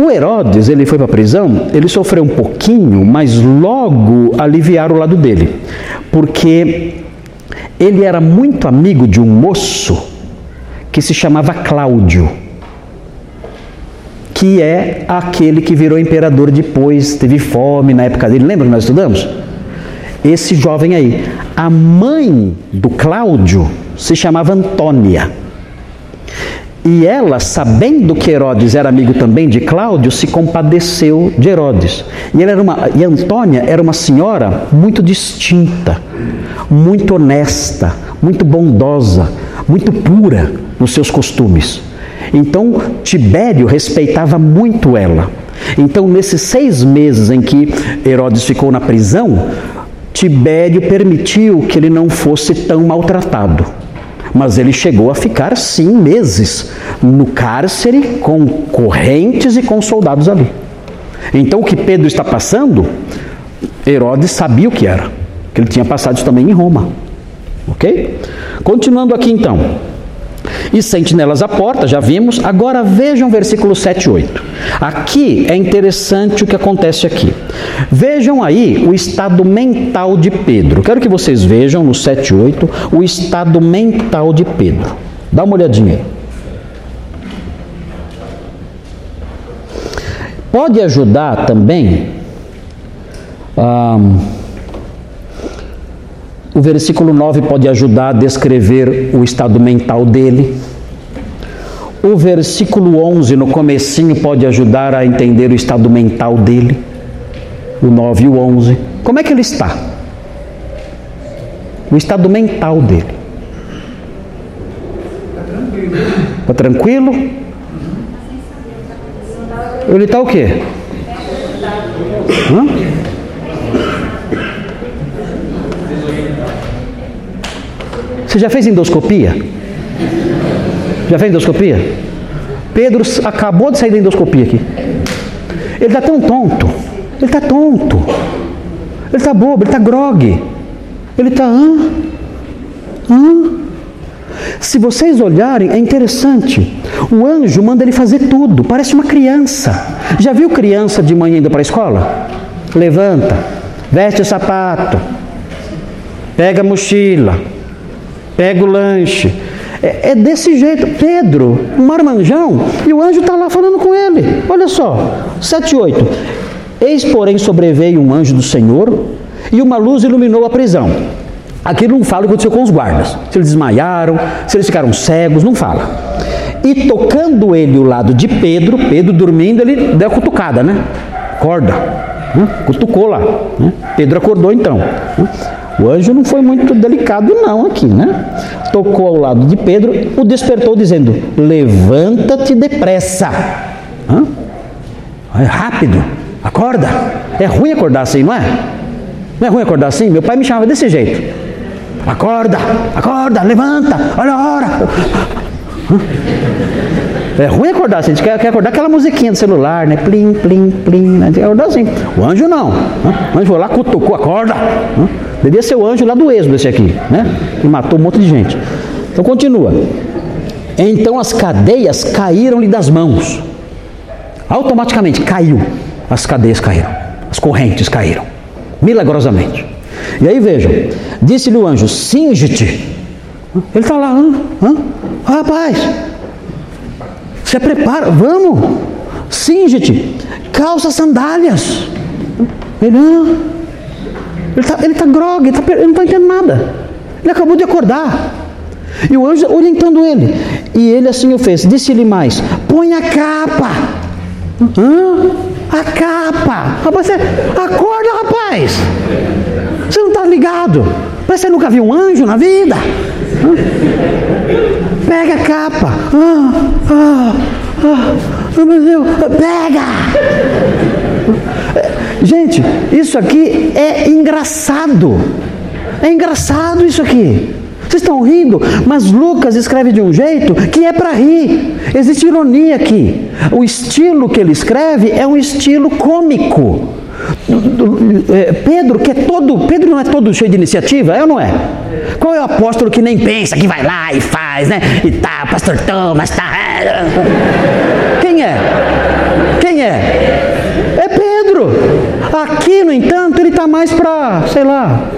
O Herodes, ele foi para a prisão, ele sofreu um pouquinho, mas logo aliviaram o lado dele. Porque ele era muito amigo de um moço que se chamava Cláudio, que é aquele que virou imperador depois, teve fome na época dele. Lembra que nós estudamos? esse jovem aí. A mãe do Cláudio se chamava Antônia. E ela, sabendo que Herodes era amigo também de Cláudio, se compadeceu de Herodes. E, ela era uma, e Antônia era uma senhora muito distinta, muito honesta, muito bondosa, muito pura nos seus costumes. Então Tibério respeitava muito ela. Então, nesses seis meses em que Herodes ficou na prisão, Tibério permitiu que ele não fosse tão maltratado. Mas ele chegou a ficar, sim, meses no cárcere, com correntes e com soldados ali. Então, o que Pedro está passando, Herodes sabia o que era, que ele tinha passado isso também em Roma. Ok? Continuando aqui então. E sentinelas à porta, já vimos. Agora vejam versículo 7 e 8. Aqui é interessante o que acontece aqui. Vejam aí o estado mental de Pedro. Quero que vocês vejam no 7 e 8 o estado mental de Pedro. Dá uma olhadinha aí. Pode ajudar também. O versículo 9 pode ajudar a descrever o estado mental dele. O versículo 11 no comecinho pode ajudar a entender o estado mental dele. O 9 e o 11. Como é que ele está? O estado mental dele. Está tranquilo? Ele está o quê? Hã? Você já fez endoscopia? Já fez endoscopia? Pedro acabou de sair da endoscopia aqui. Ele está tão tonto. Ele está tonto. Ele está bobo, ele está grogue. Ele está. Hã? Hã? Se vocês olharem, é interessante. O anjo manda ele fazer tudo, parece uma criança. Já viu criança de manhã indo para a escola? Levanta, veste o sapato, pega a mochila, pega o lanche. É, é desse jeito. Pedro, um marmanjão, e o anjo está lá falando com ele. Olha só, 7 8. Eis, porém, sobreveio um anjo do Senhor e uma luz iluminou a prisão. Aqui não fala o que aconteceu com os guardas. Se eles desmaiaram, se eles ficaram cegos, não fala. E tocando ele o lado de Pedro, Pedro dormindo, ele deu a cutucada, né? Acorda. Né? Cutucou lá. Né? Pedro acordou então. Né? O anjo não foi muito delicado, não, aqui, né? Tocou ao lado de Pedro, o despertou, dizendo: Levanta-te depressa. Hã? É rápido, acorda. É ruim acordar assim, não é? Não é ruim acordar assim? Meu pai me chamava desse jeito. Acorda, acorda, levanta, olha a hora. É ruim acordar assim, a gente quer, quer acordar aquela musiquinha do celular, né? Plim, plim, plim. Né? Acordar assim. O anjo não. O anjo foi lá, cutucou, acorda. Devia ser o anjo lá do êxodo esse aqui, né? Que matou um monte de gente. Então continua. Então as cadeias caíram-lhe das mãos. Automaticamente caiu. As cadeias caíram. As correntes caíram. Milagrosamente. E aí vejam, disse-lhe o anjo: Singe-te. Ele está lá, hã? hã? rapaz, se prepara, vamos, singe-te, calça sandálias. Ele não, ele está ele tá grog, ele, tá, ele não está entendendo nada. Ele acabou de acordar. E o anjo orientando ele. E ele assim o fez. Disse-lhe mais: põe a capa. Hã? A capa. Rapaz, você acorda, rapaz. Você não está ligado. Parece que você nunca viu um anjo na vida. Hã? Pega a capa. Ah, ah, ah, meu Deus, pega. Gente, isso aqui é engraçado. É engraçado isso aqui. Vocês estão rindo, mas Lucas escreve de um jeito que é para rir. Existe ironia aqui. O estilo que ele escreve é um estilo cômico. É, Pedro, que é todo, Pedro não é todo cheio de iniciativa, é ou não é? Qual é o apóstolo que nem pensa, que vai lá e faz, né? E tá, pastor Thomas, tá. Quem é? Quem é? Aqui, no entanto, ele está mais para, sei lá,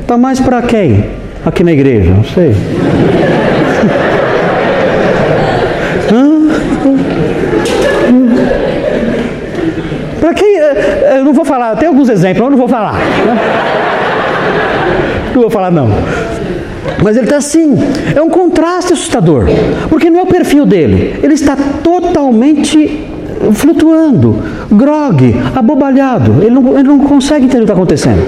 está mais para quem? aqui na igreja? Não sei. [laughs] Para quem. Eh, eu não vou falar, tem alguns exemplos, eu não vou falar. Né? Não vou falar, não. Mas ele está assim, é um contraste assustador, porque não é o perfil dele, ele está totalmente flutuando, grog, abobalhado. Ele não, ele não consegue entender o que está acontecendo.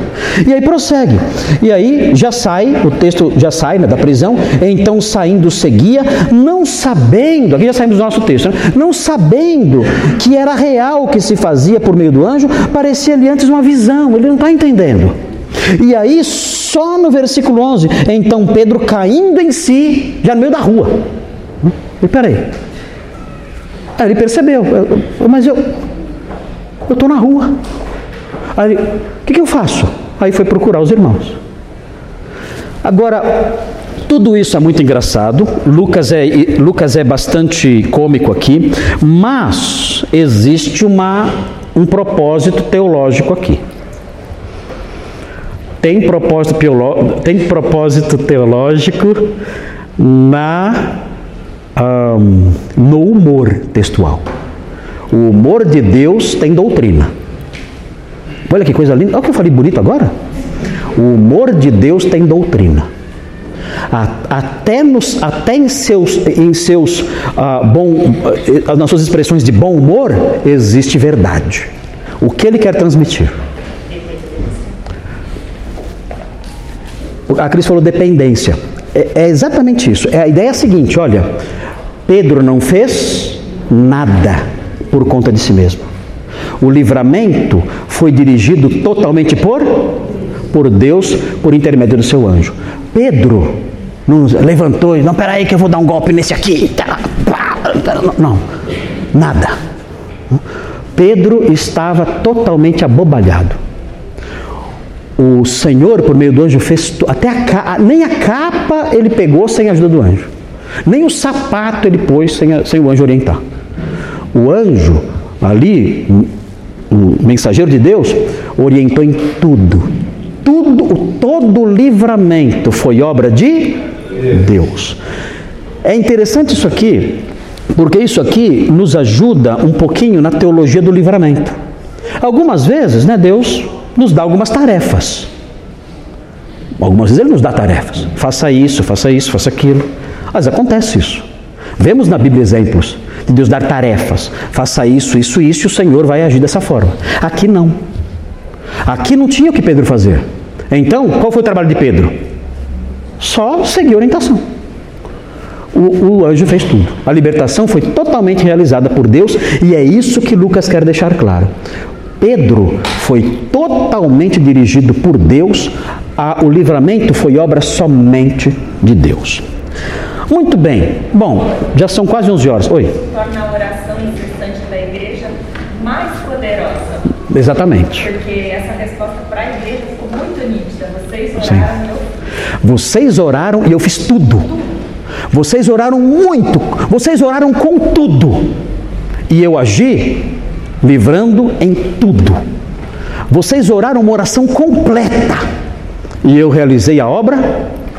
E aí prossegue. E aí já sai, o texto já sai né, da prisão. Então saindo seguia, não sabendo, aqui já saímos do nosso texto, né, não sabendo que era real o que se fazia por meio do anjo, parecia-lhe antes uma visão. Ele não está entendendo. E aí, só no versículo 11, então Pedro caindo em si, já no meio da rua. E peraí, Aí ele percebeu, mas eu eu estou na rua. Aí, o que, que eu faço? Aí foi procurar os irmãos. Agora, tudo isso é muito engraçado. Lucas é, Lucas é bastante cômico aqui, mas existe uma, um propósito teológico aqui. Tem propósito, tem propósito teológico na um, no humor textual. O humor de Deus tem doutrina. Olha que coisa linda. Olha o que eu falei bonito agora. O humor de Deus tem doutrina. Até, nos, até em seus, em seus ah, bom, ah, nas suas expressões de bom humor, existe verdade. O que ele quer transmitir? A Cris falou dependência. É, é exatamente isso. É, a ideia é a seguinte: olha, Pedro não fez nada por conta de si mesmo. O livramento foi dirigido totalmente por por Deus por intermédio do seu anjo. Pedro não levantou e não, peraí que eu vou dar um golpe nesse aqui. Não, nada. Pedro estava totalmente abobalhado. O Senhor, por meio do anjo, fez até a, nem a capa ele pegou sem a ajuda do anjo. Nem o sapato ele pôs sem, a, sem o anjo orientar. O anjo, ali, o mensageiro de Deus, orientou em tudo. Tudo, todo o livramento foi obra de Deus. É interessante isso aqui, porque isso aqui nos ajuda um pouquinho na teologia do livramento. Algumas vezes, né, Deus nos dá algumas tarefas. Algumas vezes Ele nos dá tarefas. Faça isso, faça isso, faça aquilo. Mas acontece isso. Vemos na Bíblia exemplos de Deus dar tarefas. Faça isso, isso, isso, e o Senhor vai agir dessa forma. Aqui não. Aqui não tinha o que Pedro fazer. Então, qual foi o trabalho de Pedro? Só seguir a orientação. O, o, anjo fez tudo. A libertação foi totalmente realizada por Deus e é isso que Lucas quer deixar claro. Pedro foi totalmente dirigido por Deus, a, o livramento foi obra somente de Deus. Muito bem. Bom, já são quase 11 horas. Oi. Torna a oração incessante da igreja mais poderosa. Exatamente. Porque essa resposta para a igreja ficou muito nítida. Vocês oraram, eu Vocês oraram e eu fiz tudo. Vocês oraram muito. Vocês oraram com tudo. E eu agi livrando em tudo. Vocês oraram uma oração completa. E eu realizei a obra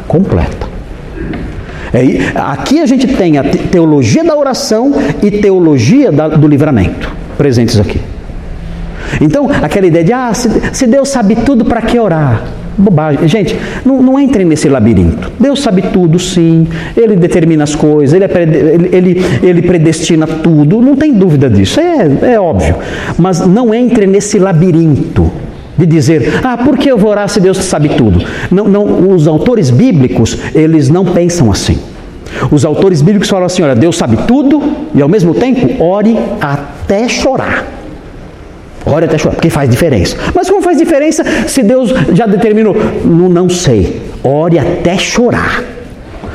completa. É, aqui a gente tem a te- teologia da oração e teologia do livramento presentes aqui. Então, aquela ideia de, ah, se, Deus sabe tudo, para que orar? Bobagem. Gente, não, não entrem nesse labirinto. Deus sabe tudo, sim. Ele determina as coisas, ele, é ele, ele, ele predestina tudo. Não tem dúvida disso, é, é óbvio. Mas não entre nesse labirinto de dizer, ah, por que eu vou orar se Deus sabe tudo? Não, não, os autores bíblicos, eles não pensam assim. Os autores bíblicos falam assim: olha, Deus sabe tudo e ao mesmo tempo ore até chorar. Ore até chorar, porque faz diferença. Mas como faz diferença se Deus já determinou? Não, não sei. Ore até chorar.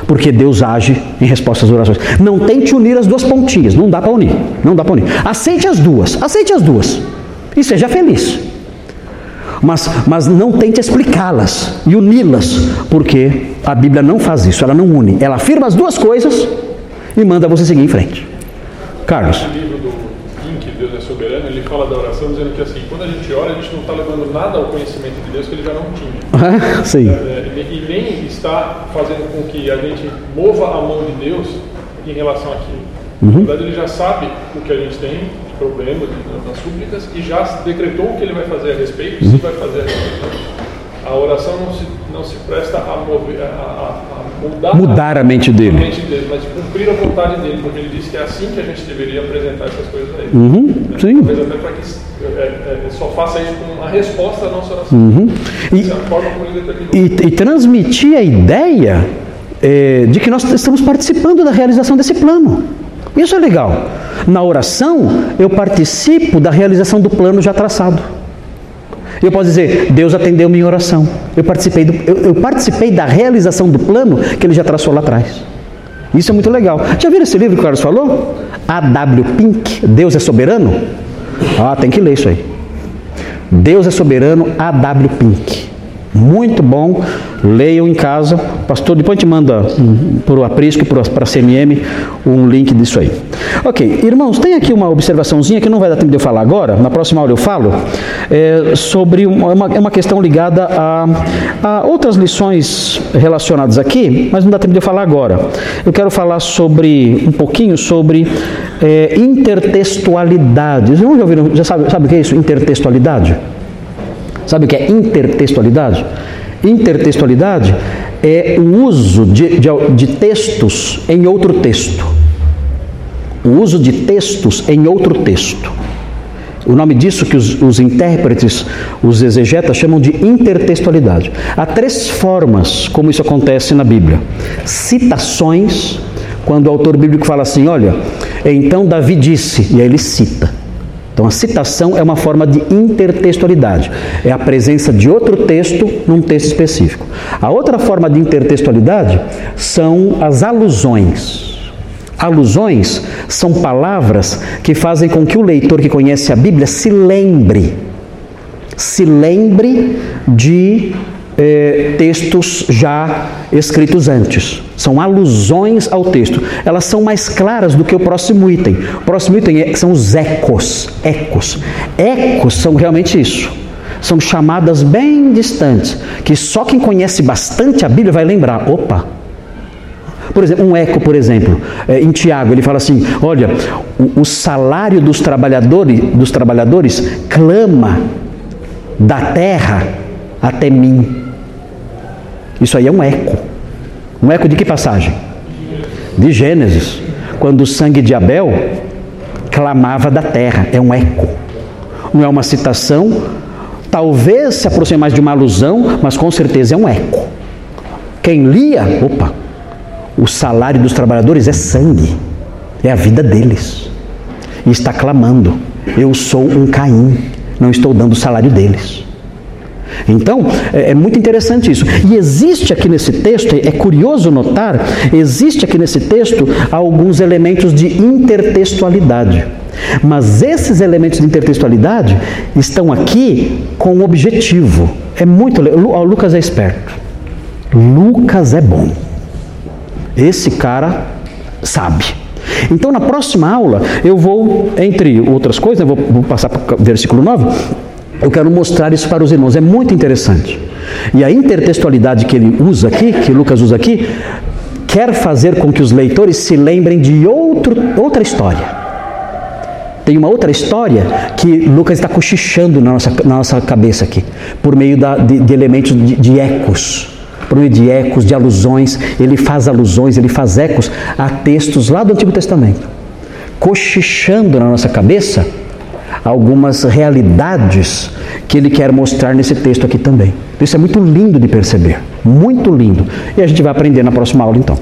Porque Deus age em resposta às orações. Não tente unir as duas pontinhas, não dá para unir. Não dá para unir. Aceite as duas, aceite as duas. E seja feliz. Mas, mas não tente explicá-las e uni-las, porque a Bíblia não faz isso, ela não une. Ela afirma as duas coisas e manda você seguir em frente. Carlos. Esse livro do Pink, Deus é Soberano, ele fala da oração dizendo que assim, quando a gente ora, a gente não está levando nada ao conhecimento de Deus que ele já não tinha. Sim. É, e nem está fazendo com que a gente mova a mão de Deus em relação àquilo. Na verdade, ele já sabe o que a gente tem de problema, de, das súplicas, e já decretou o que ele vai fazer a respeito, se vai fazer a respeito. A oração não se, não se presta a, mover, a, a- a mudar, Mudar a mente dele. a mente dele, mas cumprir a vontade dele, porque ele disse que é assim que a gente deveria apresentar essas coisas a ele. Uhum, sim. Talvez até para que é, é, só faça isso como uma resposta à nossa oração. Uhum. E, Essa é a forma como ele determinou. e, e transmitir a ideia eh, de que nós estamos participando da realização desse plano. Isso é legal. Na oração, eu participo da realização do plano já traçado. Eu posso dizer, Deus atendeu minha oração. Eu participei, do, eu, eu participei da realização do plano que ele já traçou lá atrás. Isso é muito legal. Já viram esse livro que o Carlos falou? A.W. Pink, Deus é Soberano? Ah, tem que ler isso aí. Deus é Soberano, A.W. Pink. Muito bom, leiam em casa. Pastor, depois gente manda hum, por o aprisco para a CMM um link disso aí. Ok, irmãos, tem aqui uma observaçãozinha que não vai dar tempo de eu falar agora, na próxima aula eu falo, é, sobre uma, é uma, é uma questão ligada a, a outras lições relacionadas aqui, mas não dá tempo de eu falar agora. Eu quero falar sobre um pouquinho sobre é, intertextualidade. Vocês já ouviram, já sabe, sabe o que é isso? Intertextualidade? Sabe o que é intertextualidade? Intertextualidade é o uso de, de, de textos em outro texto. O uso de textos em outro texto. O nome disso que os, os intérpretes, os exegetas chamam de intertextualidade. Há três formas como isso acontece na Bíblia: citações, quando o autor bíblico fala assim, olha, então Davi disse, e aí ele cita. Então a citação é uma forma de intertextualidade, é a presença de outro texto num texto específico. A outra forma de intertextualidade são as alusões. Alusões são palavras que fazem com que o leitor que conhece a Bíblia se lembre, se lembre de eh, textos já escritos antes. São alusões ao texto. Elas são mais claras do que o próximo item. O próximo item é- são os ecos. Ecos. Ecos são realmente isso. São chamadas bem distantes, que só quem conhece bastante a Bíblia vai lembrar. Opa, por exemplo, um eco, por exemplo, é, em Tiago, ele fala assim: olha, o, o salário dos trabalhadores, dos trabalhadores clama da terra até mim. Isso aí é um eco. Um eco de que passagem? De Gênesis. Quando o sangue de Abel clamava da terra. É um eco. Não é uma citação, talvez se aproxime mais de uma alusão, mas com certeza é um eco. Quem lia, opa, o salário dos trabalhadores é sangue, é a vida deles. E está clamando: Eu sou um Caim, não estou dando o salário deles. Então, é, é muito interessante isso. E existe aqui nesse texto, é curioso notar, existe aqui nesse texto alguns elementos de intertextualidade. Mas esses elementos de intertextualidade estão aqui com um objetivo. É muito. Ó, Lucas é esperto. Lucas é bom. Esse cara sabe. Então, na próxima aula, eu vou, entre outras coisas, eu vou, vou passar para o versículo 9, eu quero mostrar isso para os irmãos. É muito interessante. E a intertextualidade que ele usa aqui, que Lucas usa aqui, quer fazer com que os leitores se lembrem de outro, outra história. Tem uma outra história que Lucas está cochichando na nossa, na nossa cabeça aqui, por meio da- de, de elementos de, de ecos, por meio de ecos, de alusões. Ele faz alusões, ele faz ecos a textos lá do Antigo Testamento, cochichando na nossa cabeça algumas realidades que ele quer mostrar nesse texto aqui também. Isso é muito lindo de perceber, muito lindo. E a gente vai aprender na próxima aula então.